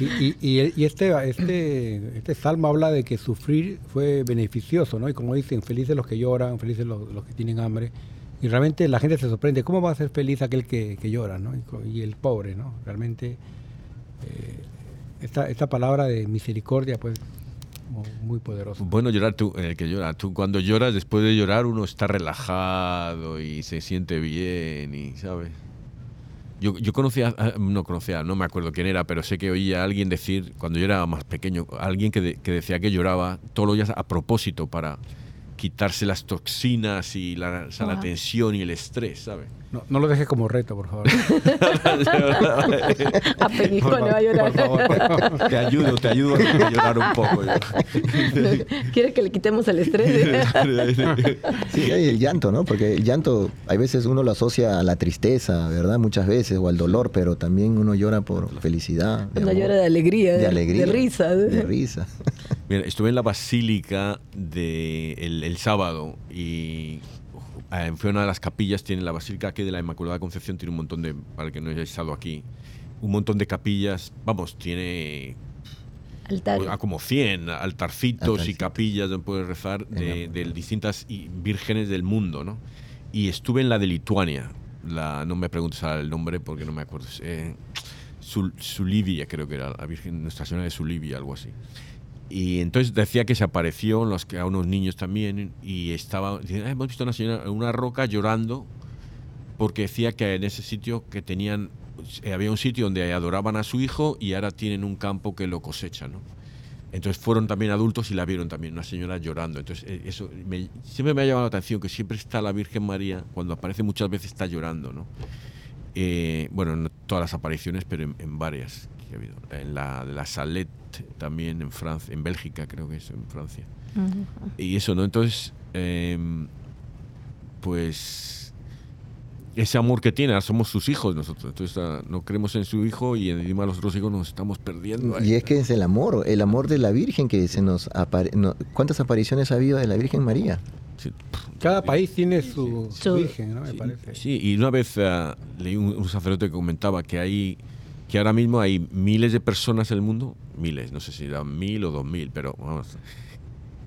y, y, y, este, este, este salmo habla de que sufrir fue beneficioso, ¿no? Y como dicen, felices los que lloran, felices los, los que tienen hambre. Y realmente la gente se sorprende, ¿cómo va a ser feliz aquel que, llora, ¿no? Y, el pobre, ¿no? Realmente eh, esta, esta palabra de misericordia, pues, muy poderosa. Bueno, llorar tú, el que llora. Tú cuando lloras, después de llorar, uno está relajado y se siente bien y, ¿sabes? Yo, yo conocía, no conocía, no me acuerdo quién era, pero sé que oía a alguien decir, cuando yo era más pequeño, alguien que, que decía que lloraba todos los días a propósito para quitarse las toxinas y la, la tensión y el estrés, ¿sabes? No, no, lo dejes como reto, por favor. [LAUGHS] a Penico no va a llorar. Te ayudo, te ayudo a llorar un poco. [LAUGHS] ¿Quieres que le quitemos el estrés? [LAUGHS] sí, hay el llanto, ¿no? Porque el llanto, hay veces uno lo asocia a la tristeza, ¿verdad? Muchas veces, o al dolor, pero también uno llora por felicidad. Uno llora de alegría, de, alegría, de risa. De risa. Mira, estuve en la basílica de el, sábado y eh, fue una de las capillas, tiene la basílica aquí de la Inmaculada Concepción, tiene un montón de, para el que no haya estado aquí, un montón de capillas, vamos, tiene a como 100 altarcitos y capillas donde puedes rezar de, distintas vírgenes del mundo, ¿no? Y estuve en la de Lituania, la, no me preguntes el nombre porque no me acuerdo, eh, Sulivia creo que era, la Virgen Nuestra Señora de Sulivia, algo así. Y entonces decía que se apareció los, a unos niños también y estaba, ah, hemos visto una señora en una roca llorando porque decía que en ese sitio que tenían, eh, había un sitio donde adoraban a su hijo y ahora tienen un campo que lo cosecha, ¿no? Entonces fueron también adultos y la vieron también, una señora llorando. Entonces eh, eso siempre me ha llamado la atención que siempre está la Virgen María, cuando aparece muchas veces está llorando, ¿no? Eh, bueno, no todas las apariciones, pero en, varias que ha habido. En la de la Salette también en Francia, en Bélgica creo que es, en Francia. Y eso, ¿no? Entonces, em, pues ese amor que tiene, somos sus hijos nosotros. Entonces ah, no creemos en su hijo y encima los otros hijos nos estamos perdiendo. Y es que es el amor, el amor de la Virgen que se nos ¿Cuántas apariciones ha habido de la Virgen María? Cada país tiene su, origen, ¿no? Me parece. Sí, y una vez uh, leí un, sacerdote que comentaba que hay que ahora mismo hay miles de personas en el mundo, miles, no sé si eran mil o dos mil, pero vamos,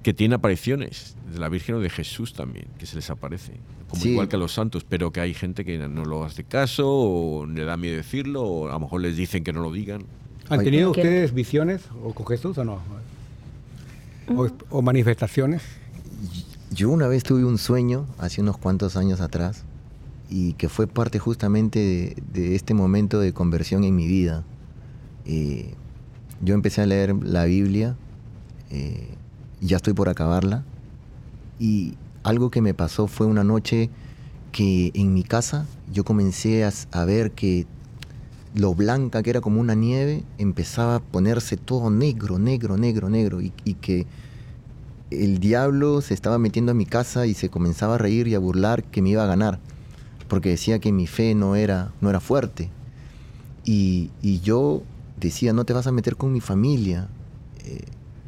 que tienen apariciones de la Virgen o de Jesús también, que se les aparece, como igual que a los santos, pero que hay gente que no lo hace caso o le da miedo decirlo o a lo mejor les dicen que no lo digan. ¿Han tenido ustedes visiones o con Jesús o no? ¿O, manifestaciones? Yo una vez tuve un sueño hace unos cuantos años atrás y que fue parte justamente de, este momento de conversión en mi vida. Eh, yo empecé a leer la Biblia eh, ya estoy por acabarla. Y algo que me pasó fue una noche que en mi casa yo comencé a, ver que lo blanca que era como una nieve empezaba a ponerse todo negro, negro, negro, negro. Y, que el diablo se estaba metiendo a mi casa y se comenzaba a reír y a burlar que me iba a ganar. Porque decía que mi fe no era, no era fuerte. Y, yo decía, no te vas a meter con mi familia. Eh,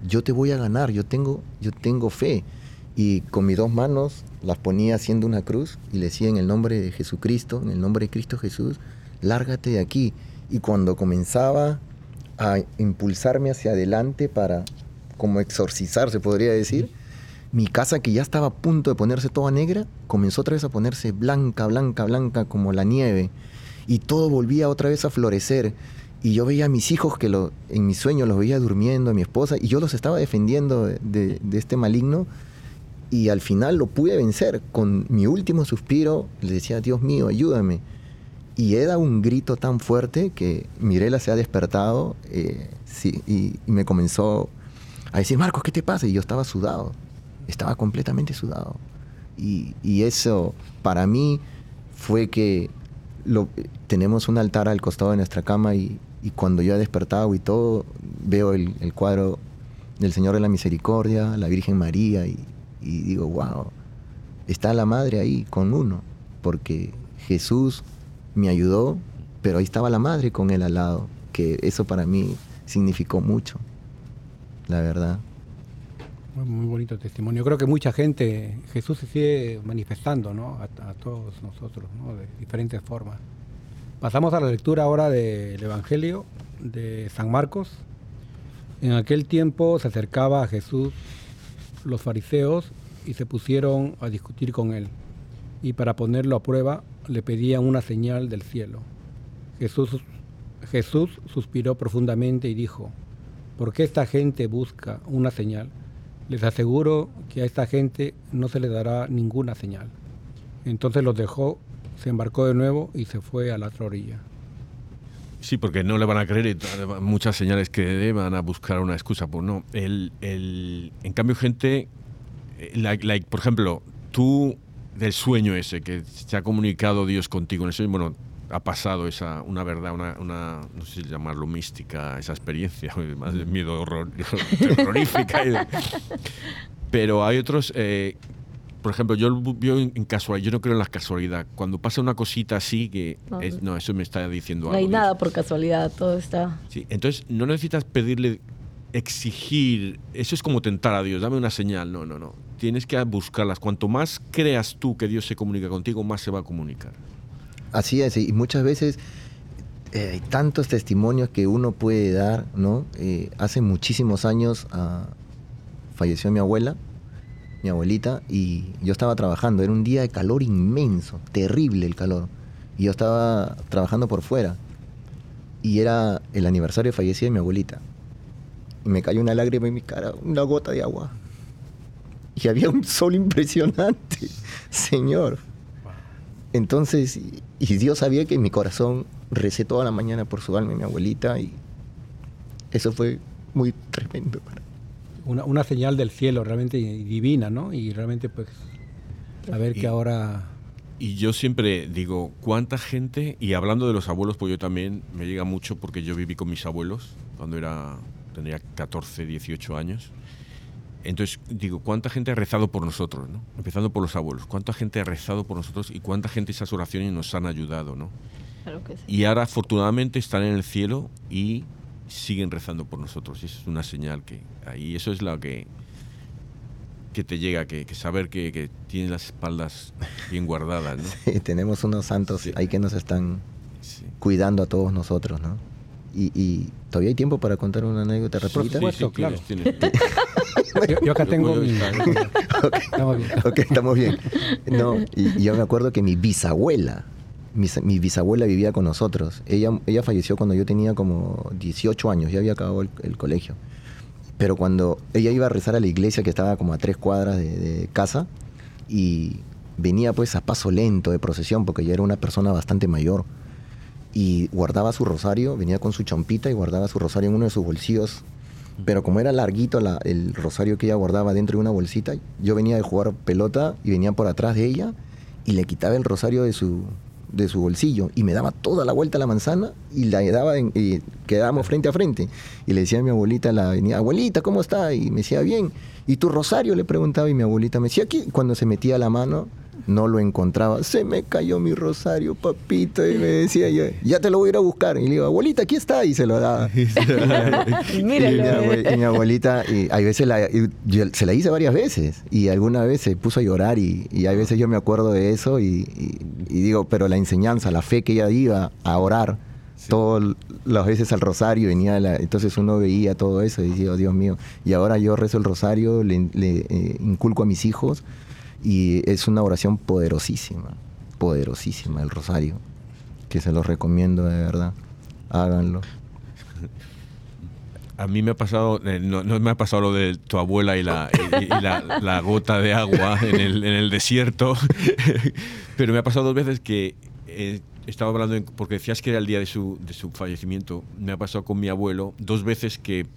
yo te voy a ganar, yo tengo, yo tengo fe. Y con mis dos manos las ponía haciendo una cruz y le decía en el nombre de Jesucristo, en el nombre de Cristo Jesús, lárgate de aquí. Y cuando comenzaba a impulsarme hacia adelante para como exorcizar, se podría decir, mi casa que ya estaba a punto de ponerse toda negra, comenzó otra vez a ponerse blanca, blanca, blanca como la nieve. Y todo volvía otra vez a florecer. Y yo veía a mis hijos que en mis sueños los veía durmiendo, a mi esposa, y yo los estaba defendiendo de, este maligno. Y al final lo pude vencer. Con mi último suspiro le decía, Dios mío, ayúdame. Y he dado un grito tan fuerte que Mirela se ha despertado eh, y, me comenzó a decir, Marcos, ¿qué te pasa? Y yo estaba sudado, estaba completamente sudado. Y, y eso para mí fue que lo, tenemos un altar al costado de nuestra cama y, y cuando yo he despertado y todo, veo el, cuadro del Señor de la Misericordia, la Virgen María, y, digo, wow, está la Madre ahí con uno, porque Jesús me ayudó, pero ahí estaba la Madre con él al lado, que eso para mí significó mucho, la verdad. Muy, bonito testimonio. Creo que mucha gente, Jesús se sigue manifestando ¿no? a, a todos nosotros, ¿no? de diferentes formas. Pasamos a la lectura ahora del Evangelio de San Marcos. En aquel tiempo se acercaba a Jesús los fariseos y se pusieron a discutir con él. Y para ponerlo a prueba le pedían una señal del cielo. Jesús, Jesús suspiró profundamente y dijo, ¿por qué esta gente busca una señal? Les aseguro que a esta gente no se le dará ninguna señal. Entonces los dejó se embarcó de nuevo y se fue a la otra orilla. Sí, porque no le van a creer muchas señales que van a buscar una excusa. Pues no, el, el, en cambio gente, eh, por ejemplo, tú del sueño ese, que se ha comunicado Dios contigo en el sueño, bueno, ha pasado esa, una verdad, una, una no sé si llamarlo mística, esa experiencia, [LAUGHS] más de miedo horror, [LAUGHS] terrorífica. pero hay otros eh, por ejemplo, yo veo en, casualidad, yo no creo en la casualidad. Cuando pasa una cosita así, que no, eso me está diciendo algo. No hay nada por casualidad, todo está. Sí, entonces no necesitas pedirle, exigir, eso es como tentar a Dios, dame una señal, no, no, no. Tienes que buscarlas. Cuanto más creas tú que Dios se comunica contigo, más se va a comunicar. Así es, y muchas veces eh, hay tantos testimonios que uno puede dar, ¿no? Eh, hace muchísimos años ah, falleció mi abuela mi abuelita, y yo estaba trabajando. Era un día de calor inmenso, terrible el calor. Y yo estaba trabajando por fuera. Y era el aniversario de fallecida de mi abuelita. Y me cayó una lágrima en mi cara, una gota de agua. Y había un sol impresionante, [LAUGHS] Señor. Entonces, y Dios sabía que en mi corazón recé toda la mañana por su alma y mi abuelita, y eso fue muy tremendo para una, señal del cielo realmente divina, ¿no? Y realmente pues saber que ahora... Y yo siempre digo, ¿cuánta gente? Y hablando de los abuelos, pues yo también me llega mucho porque yo viví con mis abuelos cuando era tenía 14, 18 años. Entonces digo, ¿cuánta gente ha rezado por nosotros? ¿no? Empezando por los abuelos. ¿Cuánta gente ha rezado por nosotros y cuánta gente esas oraciones nos han ayudado? ¿no? Claro que sí. Y ahora afortunadamente están en el cielo y siguen rezando por nosotros. Y eso es una señal que ahí, eso es lo que que te llega, que, saber que, que tienes las espaldas bien guardadas, ¿no? [LAUGHS] Sí, tenemos unos santos ahí que nos están cuidando a todos nosotros, ¿no? Y, todavía hay tiempo para contar una anécdota. Por supuesto, claro. [LAUGHS] yo, acá tengo mi... [LAUGHS] estamos bien. [LAUGHS] Ok, estamos bien. No, y, yo me acuerdo que mi bisabuela, mi, bisabuela vivía con nosotros. Ella, ella falleció cuando yo tenía como 18 años, ya había acabado el, colegio. Pero cuando ella iba a rezar a la iglesia que estaba como a tres cuadras de, de casa y venía pues a paso lento de procesión porque ya era una persona bastante mayor y guardaba su rosario, venía con su champita y guardaba su rosario en uno de sus bolsillos. Pero como era larguito el rosario que ella guardaba dentro de una bolsita, yo venía de jugar pelota y venía por atrás de ella y le quitaba el rosario de su, de su bolsillo y me daba toda la vuelta a la manzana y la daba y quedábamos frente a frente. Y le decía a mi abuelita la venía, abuelita, ¿cómo está? Y me decía, bien. ¿Y tu rosario? Le preguntaba y mi abuelita me decía, aquí, cuando se metía la mano, no lo encontraba. Se me cayó mi rosario, papito. Y me decía yo, ya te lo voy a ir a buscar. Y le digo, abuelita, aquí está. Y se lo daba. [LAUGHS] y, mi abuelita, y hay veces la, se la hice varias veces. Y alguna vez se puso a llorar. Y, y hay veces yo me acuerdo de eso. Y, digo, pero la enseñanza, la fe que ella iba a orar. Todas las veces al rosario venía entonces uno veía todo eso y decía oh, Dios mío y ahora yo rezo el rosario le, eh, inculco a mis hijos y es una oración poderosísima, poderosísima el rosario, que se los recomiendo de verdad. Háganlo. [LAUGHS] A mí me ha pasado, eh, no, me ha pasado lo de tu abuela y la, la, gota de agua en el, en el, desierto, [LAUGHS] pero me ha pasado dos veces que eh, estaba hablando, porque decías que era el día de su, de su fallecimiento, me ha pasado con mi abuelo dos veces que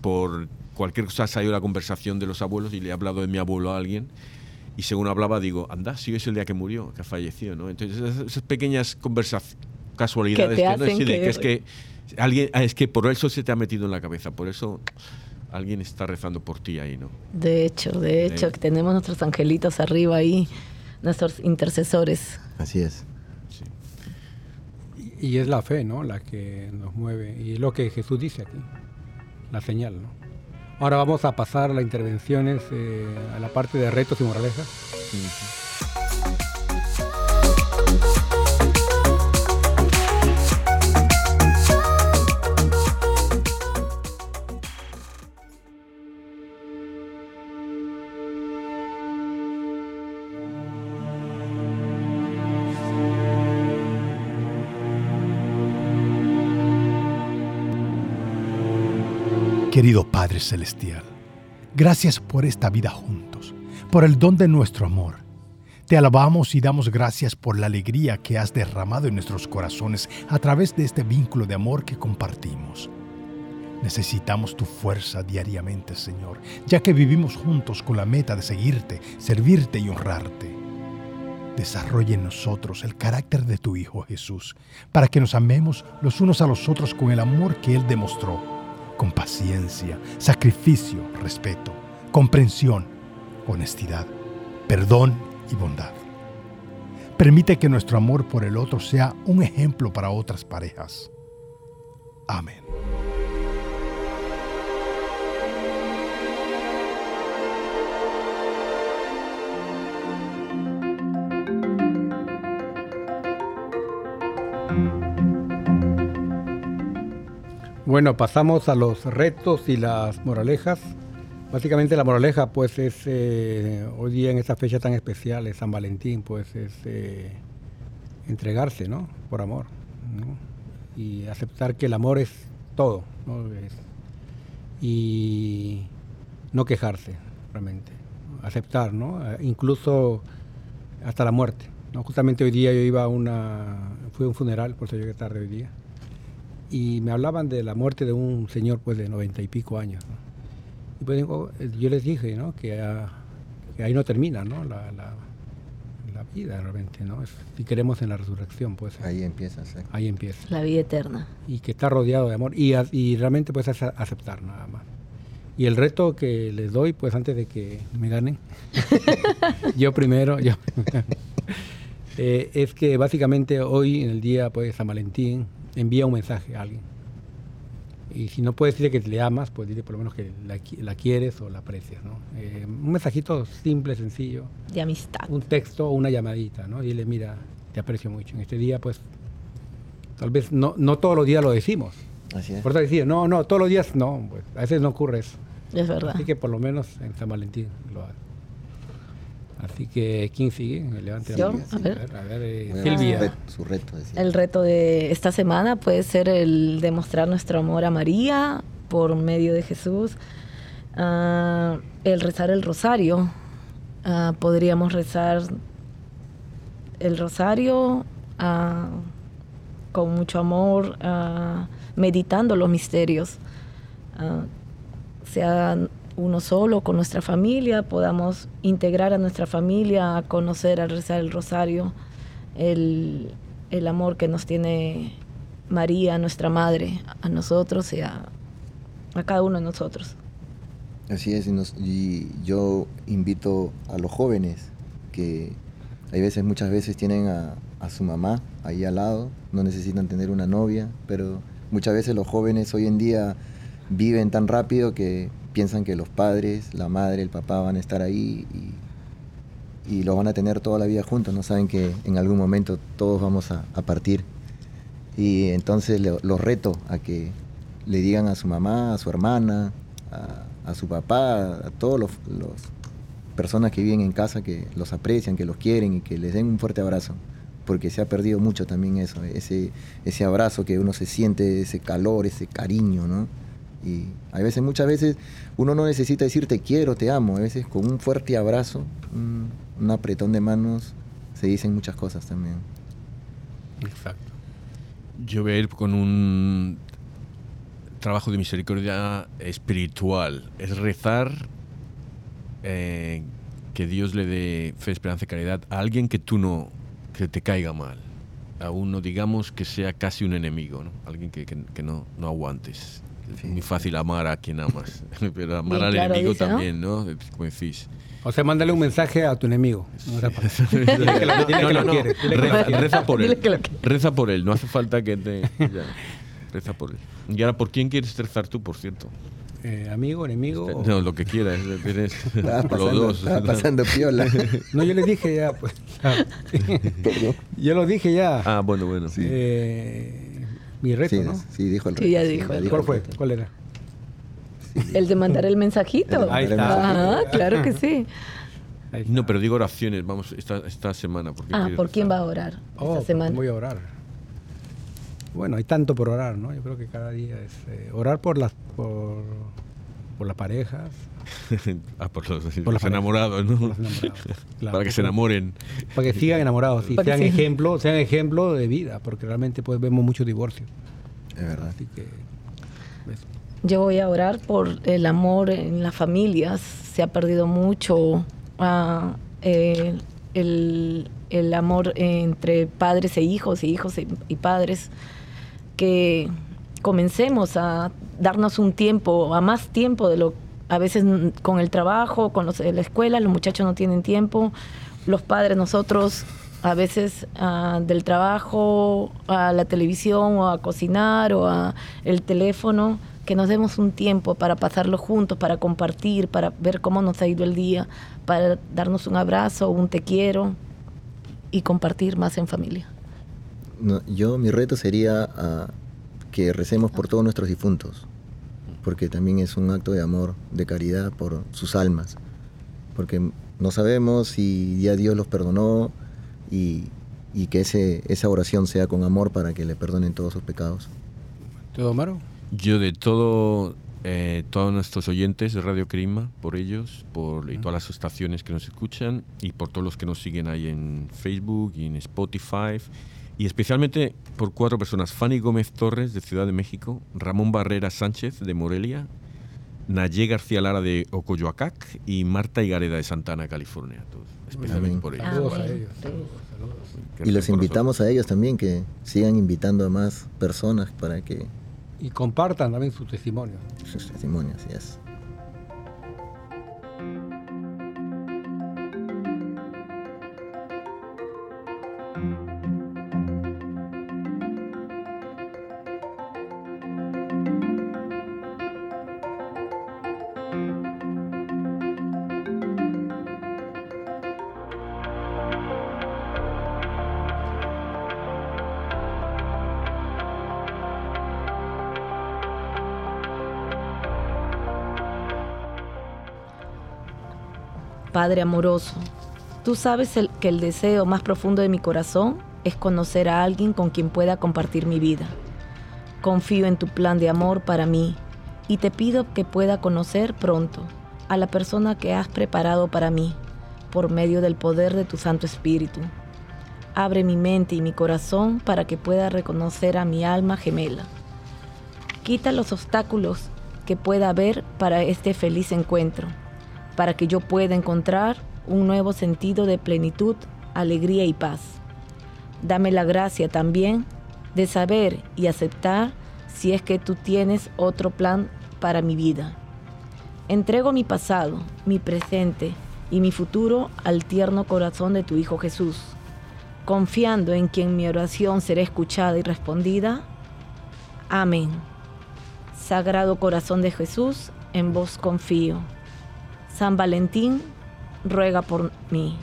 por cualquier cosa ha salido la conversación de los abuelos y le he hablado de mi abuelo a alguien y según hablaba digo, anda, sí es el día que murió, que falleció, ¿no? Entonces esas, pequeñas conversaciones, casualidades que, no que... es que alguien, ah, es que por eso se te ha metido en la cabeza, por eso alguien está rezando por ti ahí, ¿no? De hecho, de hecho, que tenemos nuestros angelitos arriba ahí, nuestros intercesores. Así es. Y, es la fe, ¿no? La que nos mueve. Y es lo que Jesús dice aquí, la señal, ¿no? Ahora vamos a pasar a las intervenciones, eh, a la parte de retos y moralejas. Padre Celestial, gracias por esta vida juntos, por el don de nuestro amor. Te alabamos y damos gracias por la alegría que has derramado en nuestros corazones a través de este vínculo de amor que compartimos. Necesitamos tu fuerza diariamente, Señor, ya que vivimos juntos con la meta de seguirte, servirte y honrarte. Desarrolla en nosotros el carácter de tu Hijo Jesús, para que nos amemos los unos a los otros con el amor que Él demostró con paciencia, sacrificio, respeto, comprensión, honestidad, perdón y bondad. Permite que nuestro amor por el otro sea un ejemplo para otras parejas. Amén. Bueno, pasamos a los retos y las moralejas. Básicamente la moraleja pues es eh, hoy día en esta fecha tan especial, San Valentín, pues es eh, entregarse, ¿no? Por amor, Y aceptar que el amor es todo, y no quejarse, realmente. Aceptar, ¿no? Incluso hasta la muerte. ¿no? Justamente hoy día yo iba a una... Fui a un funeral, por eso llegué tarde hoy día y me hablaban de la muerte de un señor pues de noventa y pico años. Y pues yo les dije ¿no? que, ahí no termina ¿no? La, la, vida realmente, ¿no? si queremos en la resurrección, pues. Ahí empieza, Ahí empieza. La vida eterna. Y que está rodeado de amor y, y realmente pues es aceptar nada más. Y el reto que les doy, pues antes de que me ganen, [LAUGHS] yo primero, yo, [LAUGHS] eh, es que básicamente hoy en el día pues San Valentín, envía un mensaje a alguien. Y si no puedes decirle que le amas, pues dile por lo menos que la, quieres o la aprecias, ¿no? Eh, un mensajito simple, sencillo. De amistad. Un texto o una llamadita, ¿no? Dile, mira, te aprecio mucho. En este día, pues, tal vez no, no todos los días lo decimos. Así es. Por eso decir, no, no, todos los días no, pues, a veces no ocurre eso. Es verdad. Así que por lo menos en San Valentín lo haga. Así que, ¿quién sigue? Levante Yo, a ver, a ver eh, Silvia. Su reto, El reto de esta semana puede ser el demostrar nuestro amor a María por medio de Jesús. Ah, el rezar el rosario. Ah, podríamos rezar el rosario ah, con mucho amor, meditando los misterios. sea uno solo con nuestra familia, podamos integrar a nuestra familia a conocer, a rezar el rosario, el, amor que nos tiene María, nuestra madre, a nosotros y a, cada uno de nosotros. Así es, y, yo invito a los jóvenes que hay veces, muchas veces tienen a, a su mamá ahí al lado, no necesitan tener una novia, pero muchas veces los jóvenes hoy en día viven tan rápido que piensan que los padres, la madre, el papá van a estar ahí y, y lo van a tener toda la vida juntos, no saben que en algún momento todos vamos a, partir. Y entonces los reto a que le digan a su mamá, a su hermana, a, su papá, a todos los, personas que viven en casa que los aprecian, que los quieren y que les den un fuerte abrazo, porque se ha perdido mucho también eso, ese, ese abrazo que uno se siente, ese calor, ese cariño, ¿no? Y hay veces, muchas veces, uno no necesita decir te quiero, te amo. A veces con un fuerte abrazo, un, apretón de manos, se dicen muchas cosas también. Exacto. Yo voy a ir con un trabajo de misericordia espiritual. Es rezar eh, que Dios le dé fe, esperanza y caridad a alguien que tú no, que te caiga mal. A uno, digamos, que sea casi un enemigo, ¿no? Alguien que, que no, no aguantes. Es muy fácil amar a quien amas, [LAUGHS] pero amar al enemigo también, ¿no? Como decís. O sea, mándale un mensaje a tu enemigo. Reza por él. Reza por él. No hace falta que te. [LAUGHS] Reza por él. Y ahora, ¿por quién quieres rezar tú, por cierto? Eh, amigo, enemigo. Este, no, lo que quieras. Tienes [LAUGHS] los dos. pasando piola. No, yo le dije ya, pues. yo lo dije ya. Ah, bueno, bueno. Sí. Eh, mi reto, ¿no? Sí, dijo el reto. Sí, ya dijo. ¿Cuál fue? ¿Cuál era? El de mandar el [LAUGHS] mensajito. Ahí está. Ah, claro que sí. No, pero digo oraciones, vamos, esta, esta semana. ah, ¿por quién va a orar oh, esta semana? Voy a orar. Bueno, hay tanto por orar, ¿no? Yo creo que cada día es eh, orar por las, por, por las parejas, [LAUGHS] ah, por los, enamorados, ¿no? [LAUGHS] Para que se enamoren. Para que sigan enamorados y sean, ejemplo, sean ejemplo de vida, porque realmente pues vemos mucho divorcio. Es verdad. Yo voy a orar por el amor en las familias. Se ha perdido mucho ah, el, el, amor entre padres e hijos y hijos y padres. Que comencemos a darnos un tiempo, a más tiempo de lo a veces con el trabajo, con los, la escuela, los muchachos no tienen tiempo, los padres, nosotros, a veces ah, del trabajo a la televisión o a cocinar o a el teléfono, que nos demos un tiempo para pasarlo juntos, para compartir, para ver cómo nos ha ido el día, para darnos un abrazo, un te quiero y compartir más en familia. yo, mi reto sería ah, que recemos por todos nuestros difuntos porque también es un acto de amor, de caridad por sus almas, porque no sabemos si ya Dios los perdonó y, que ese, esa oración sea con amor para que le perdonen todos sus pecados. ¿Todo, Maro? Yo de todo, eh, todos nuestros oyentes de Radio Crima, por ellos, por y todas las estaciones que nos escuchan y por todos los que nos siguen ahí en Facebook y en Spotify y especialmente por cuatro personas, Fanny Gómez Torres de Ciudad de México, Ramón Barrera Sánchez de Morelia, Nayé García Lara de Ocoyoacac. Y Marta Higareda de Santana, California. Todos, especialmente por ellos. Y los invitamos a ellos también que sigan invitando a más personas para que... Y compartan también su testimonio. Sus testimonios, así Padre amoroso, tú sabes que el deseo más profundo de mi corazón es conocer a alguien con quien pueda compartir mi vida. Confío en tu plan de amor para mí y te pido que pueda conocer pronto a la persona que has preparado para mí por medio del poder de tu Santo Espíritu. Abre mi mente y mi corazón para que pueda reconocer a mi alma gemela. Quita los obstáculos que pueda haber para este feliz encuentro, para que yo pueda encontrar un nuevo sentido de plenitud, alegría y paz. Dame la gracia también de saber y aceptar si es que tú tienes otro plan para mi vida. Entrego mi pasado, mi presente y mi futuro al tierno corazón de tu Hijo Jesús, confiando en quien mi oración será escuchada y respondida. Amén. Sagrado corazón de Jesús, en vos confío. San Valentín, ruega por mí.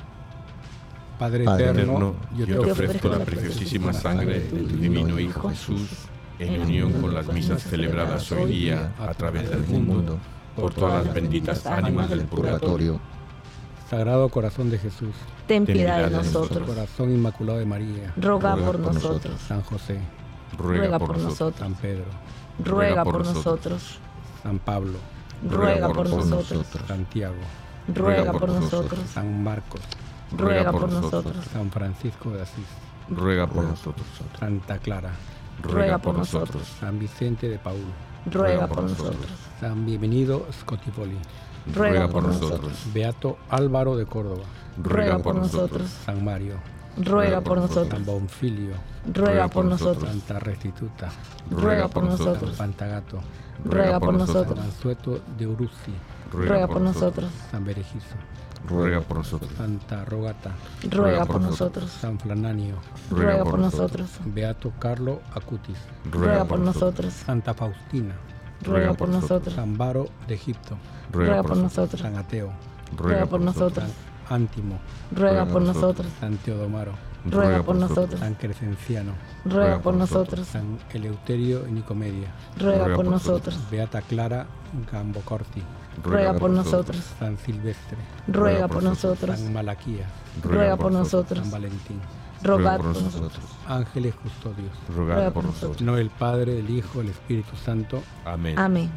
Padre, eterno, yo, te ofrezco la preciosísima sangre de tu divino Hijo Jesús, en unión con las misas celebradas hoy día a través del mundo, por todas las benditas ánimas del purgatorio. Sagrado Corazón de Jesús, ten piedad de nosotros. Corazón Inmaculado de María, ruega por nosotros. San José, ruega por nosotros. San Pedro, ruega por nosotros. San Pablo, ruega por nosotros. Santiago, ruega por nosotros. San Marcos, ruega por nosotros. San Francisco de Asís, ruega por nosotros. Santa Clara, ruega por nosotros. San Vicente de Paul, ruega por nosotros. San Bienvenido Scotipoli, ruega por nosotros. Beato Álvaro de Córdoba, ruega por nosotros. San Mario, ruega por nosotros. San Bonfilio, ruega por nosotros. Santa Restituta, ruega por nosotros. Pantagato, ruega por nosotros. San Sueto de Uruzi, ruega por nosotros. San Berejizo, ruega por nosotros. Santa Rogata, ruega por nosotros. San Flananio, ruega por nosotros. Beato Carlo Acutis, ruega por nosotros. Santa Faustina, ruega por nosotros. San Baro de Egipto, ruega por nosotros. San Ateo, ruega por nosotros. San Antimo, ruega por nosotros. San Teodomaro, ruega por nosotros. San Crescenciano, ruega por nosotros. San Eleuterio y Nicomedia, ruega por nosotros. Beata Clara Gambocorti, ruega por nosotros. San Silvestre, ruega por nosotros. San Malaquía, ruega por nosotros. San Valentín, rogad por nosotros. ángeles custodios, ruega por nosotros. no el Padre, el Hijo, el Espíritu Santo. Amén. Amén.